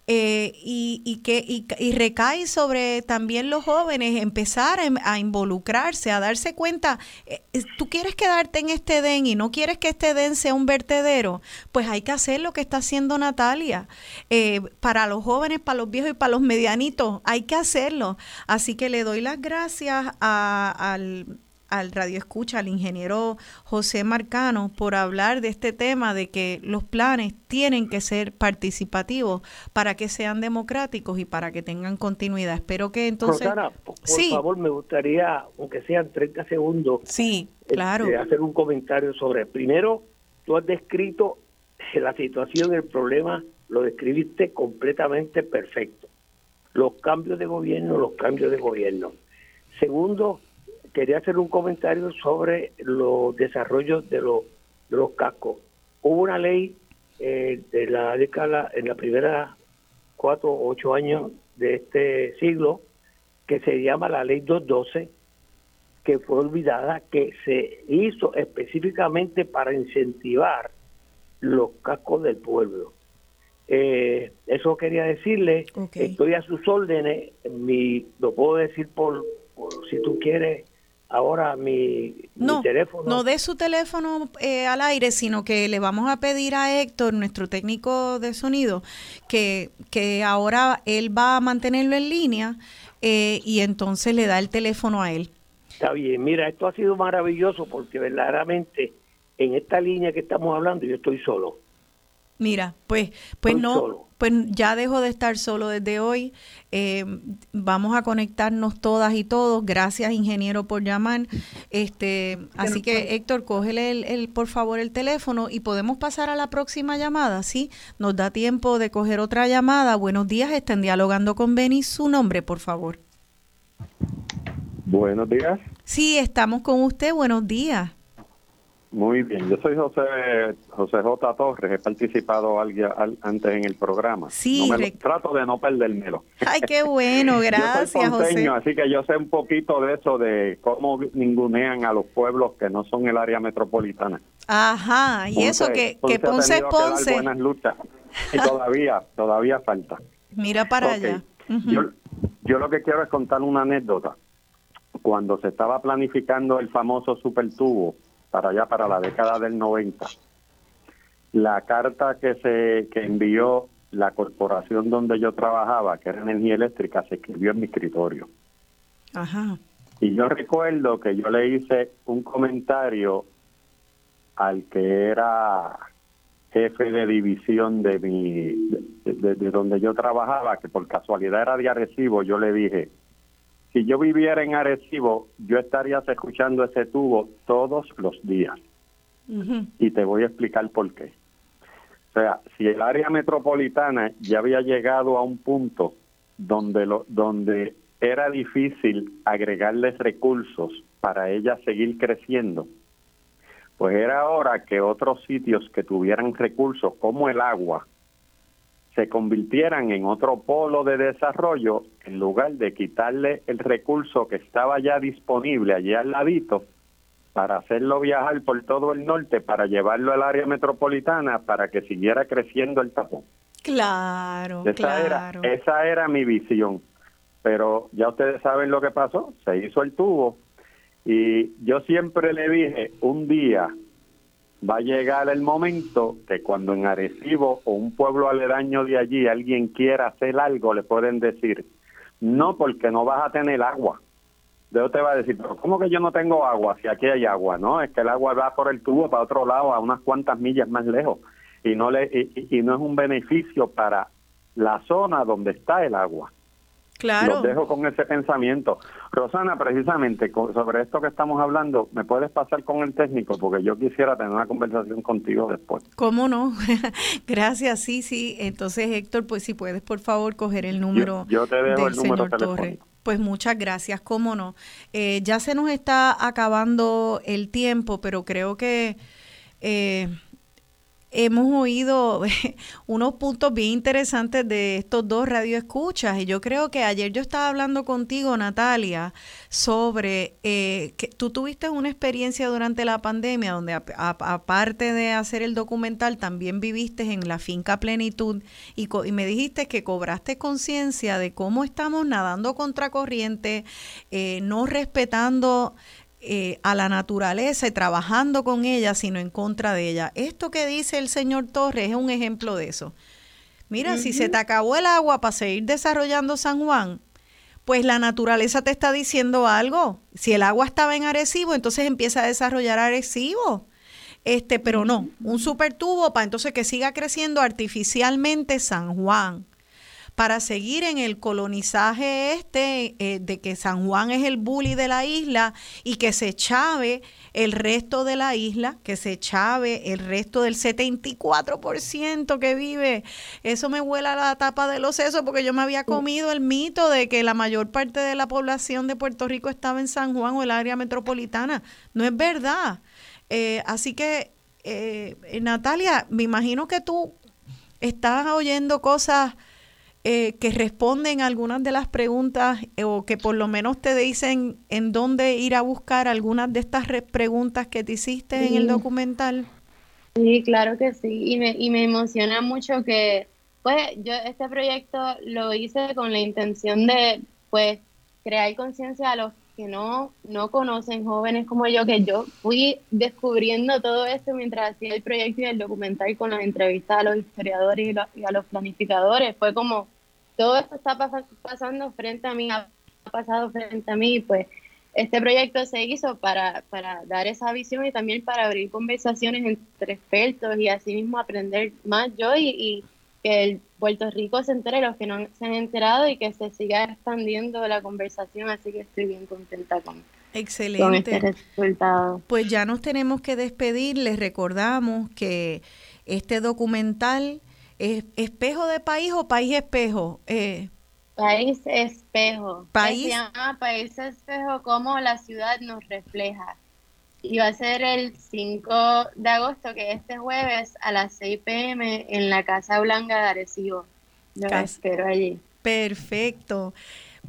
Eh, y, y, que, y, recae sobre también los jóvenes empezar a, involucrarse, a darse cuenta, eh, tú quieres quedarte en este den y no quieres que este den sea un vertedero, pues hay que hacer lo que está haciendo Natalia. Eh, para los jóvenes, para los viejos y para los medianitos, hay que hacerlo. Así que le doy las gracias a, al al radio escucha, al ingeniero José Marcano, por hablar de este tema de que los planes tienen que ser participativos para que sean democráticos y para que tengan continuidad. Espero que entonces... por, favor, me gustaría, aunque sean 30 segundos, sí, claro. Este, hacer un comentario sobre... Primero, tú has descrito la situación, el problema, lo describiste completamente perfecto. Los cambios de gobierno, los cambios de gobierno. Segundo, quería hacer un comentario sobre los desarrollos de los, de los cascos. Hubo una ley eh, de la década, en la primera cuatro o ocho años de este siglo, que se llama la ley 212, que fue olvidada, que se hizo específicamente para incentivar los cascos del pueblo. Eh, eso quería decirle, estoy a sus órdenes, mi, lo puedo decir por, por si tú quieres, ahora mi, no, teléfono. No de su teléfono eh, al aire, sino que le vamos a pedir a Héctor, nuestro técnico de sonido, que, que ahora él va a mantenerlo en línea eh, y entonces le da el teléfono a él. Está bien, mira, esto ha sido maravilloso porque verdaderamente en esta línea que estamos hablando yo estoy solo. Mira, pues, pues no, pues ya dejo de estar solo desde hoy. Eh, vamos a conectarnos todas y todos. Gracias, ingeniero, por llamar. Este, así que Héctor, cógele el, por favor el teléfono y podemos pasar a la próxima llamada, ¿sí? Nos da tiempo de coger otra llamada. Buenos días, están dialogando con Beni. Su nombre, por favor. Buenos días. Sí, estamos con usted. Buenos días. Muy bien, yo soy José José J. Torres, he participado antes en el programa. Sí, trato de no perdérmelo. Ay, qué bueno, gracias, José. Así que yo sé un poquito de eso, de cómo ningunean a los pueblos que no son el área metropolitana. Ajá, y eso que, que Ponce Ponce. buenas luchas y todavía, todavía falta. Mira para allá. yo, yo lo que quiero es contar una anécdota. Cuando se estaba planificando el famoso supertubo, para allá, para la década del 90. La carta que se que envió la corporación donde yo trabajaba, que era energía eléctrica, se escribió en mi escritorio. Ajá. Y yo recuerdo que yo le hice un comentario al que era jefe de división de mi de, de, donde yo trabajaba, que por casualidad era de Arecibo, yo le dije, si yo viviera en Arecibo, yo estaría escuchando ese tubo todos los días. Y te voy a explicar por qué. O sea, si el área metropolitana ya había llegado a un punto donde, lo, donde era difícil agregarles recursos para ella seguir creciendo, pues era hora que otros sitios que tuvieran recursos como el agua se convirtieran en otro polo de desarrollo en lugar de quitarle el recurso que estaba ya disponible allí al ladito para hacerlo viajar por todo el norte, para llevarlo al área metropolitana, para que siguiera creciendo el tapón. Claro, esa claro. Era, esa era mi visión. Pero ya ustedes saben lo que pasó, se hizo el tubo. Y yo siempre le dije, un día va a llegar el momento que cuando en Arecibo o un pueblo aledaño de allí alguien quiera hacer algo, le pueden decir, no porque no vas a tener agua. Yo te va a decir, pero ¿cómo que yo no tengo agua si aquí hay agua? No, es que el agua va por el tubo para otro lado, a unas cuantas millas más lejos, y no, le, y, no es un beneficio para la zona donde está el agua. Claro. Los dejo con ese pensamiento. Rosana, precisamente sobre esto que estamos hablando, ¿me puedes pasar con el técnico? Porque yo quisiera tener una conversación contigo después. ¿Cómo no? Gracias, sí, sí. Entonces, Héctor, pues si puedes, por favor, coger el número yo, te dejo del el número señor Torres. Pues muchas gracias, cómo no. Eh, ya se nos está acabando el tiempo, pero creo que eh, hemos oído unos puntos bien interesantes de estos dos radioescuchas. Y yo creo que ayer yo estaba hablando contigo, Natalia, sobre eh, que tú tuviste una experiencia durante la pandemia donde aparte de hacer el documental también viviste en la finca plenitud y, y me dijiste que cobraste conciencia de cómo estamos nadando contra corriente, eh, no respetando eh, a la naturaleza y trabajando con ella, sino en contra de ella. Esto que dice el señor Torres es un ejemplo de eso. Mira, si se te acabó el agua para seguir desarrollando San Juan, pues la naturaleza te está diciendo algo. Si el agua estaba en Arecibo, entonces empieza a desarrollar Arecibo. Este, pero no, un super tubo para entonces que siga creciendo artificialmente San Juan para seguir en el colonizaje este eh, de que San Juan es el bully de la isla y que se chave el resto de la isla, que se chave el resto del 74% que vive. Eso me vuela la tapa de los sesos porque yo me había comido el mito de que la mayor parte de la población de Puerto Rico estaba en San Juan o el área metropolitana. No es verdad. Eh, así que, eh, Natalia, me imagino que tú estás oyendo cosas eh, que responden algunas de las preguntas eh, o que por lo menos te dicen en dónde ir a buscar algunas de estas preguntas que te hiciste en el documental? Sí, claro que sí, y me, y me emociona mucho que, pues, yo este proyecto lo hice con la intención de, pues, crear conciencia a los que no, no conocen, jóvenes como yo, que yo fui descubriendo todo esto mientras hacía el proyecto y el documental con las entrevistas a los historiadores y a los planificadores. Fue como, todo esto está pasando frente a mí, ha pasado frente a mí, pues este proyecto se hizo para, para dar esa visión y también para abrir conversaciones entre expertos y así mismo aprender más yo y, que el Puerto Rico se entere, los que no se han enterado y que se siga expandiendo la conversación, así que estoy bien contenta con, Excelente. este resultado. Pues ya nos tenemos que despedir, les recordamos que este documental ¿Espejo de país o país espejo? Eh, país espejo. País. Se llama país espejo como la ciudad nos refleja. Y va a ser el 5 de agosto, que este jueves a las 6 pm en la Casa Blanca de Arecibo. Yo espero allí. Perfecto.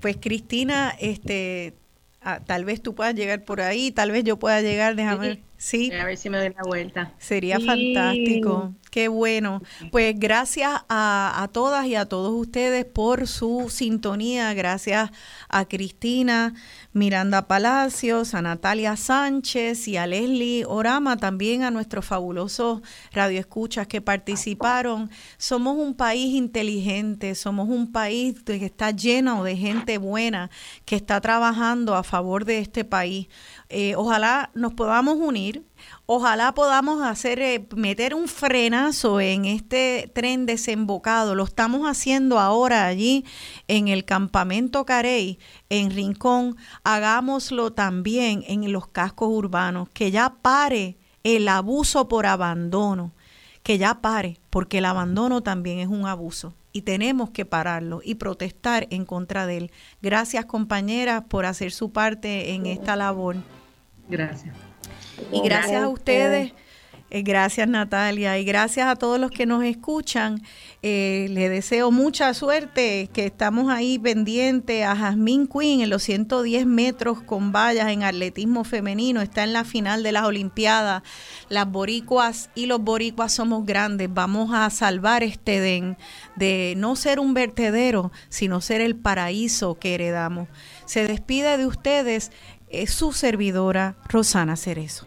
Pues Cristina, este, ah, tal vez tú puedas llegar por ahí, tal vez yo pueda llegar, déjame Sí. A ver si me doy la vuelta. Sería fantástico. Qué bueno. Pues gracias a, todas y a todos ustedes por su sintonía. Gracias a Cristina Miranda Palacios, a Natalia Sánchez y a Leslie Orama, también a nuestros fabulosos radioescuchas que participaron. Somos un país inteligente, somos un país que está lleno de gente buena que está trabajando a favor de este país. Eh, ojalá nos podamos unir, ojalá podamos hacer, eh, meter un frenazo en este tren desembocado. Lo estamos haciendo ahora allí en el campamento Carey, en Rincón. Hagámoslo también en los cascos urbanos, que ya pare el abuso por abandono, que ya pare, porque el abandono también es un abuso y tenemos que pararlo y protestar en contra de él. Gracias compañeras por hacer su parte en esta labor. Gracias. Y gracias a ustedes. Eh, gracias Natalia y gracias a todos los que nos escuchan. Eh, le deseo mucha suerte, que estamos ahí pendientes a Jasmine Quinn en los 110 metros con vallas en atletismo femenino. Está en la final de las Olimpiadas. Las boricuas y los boricuas somos grandes. Vamos a salvar este den de no ser un vertedero, sino ser el paraíso que heredamos. Se despide de ustedes es su servidora Rosana Cerezo.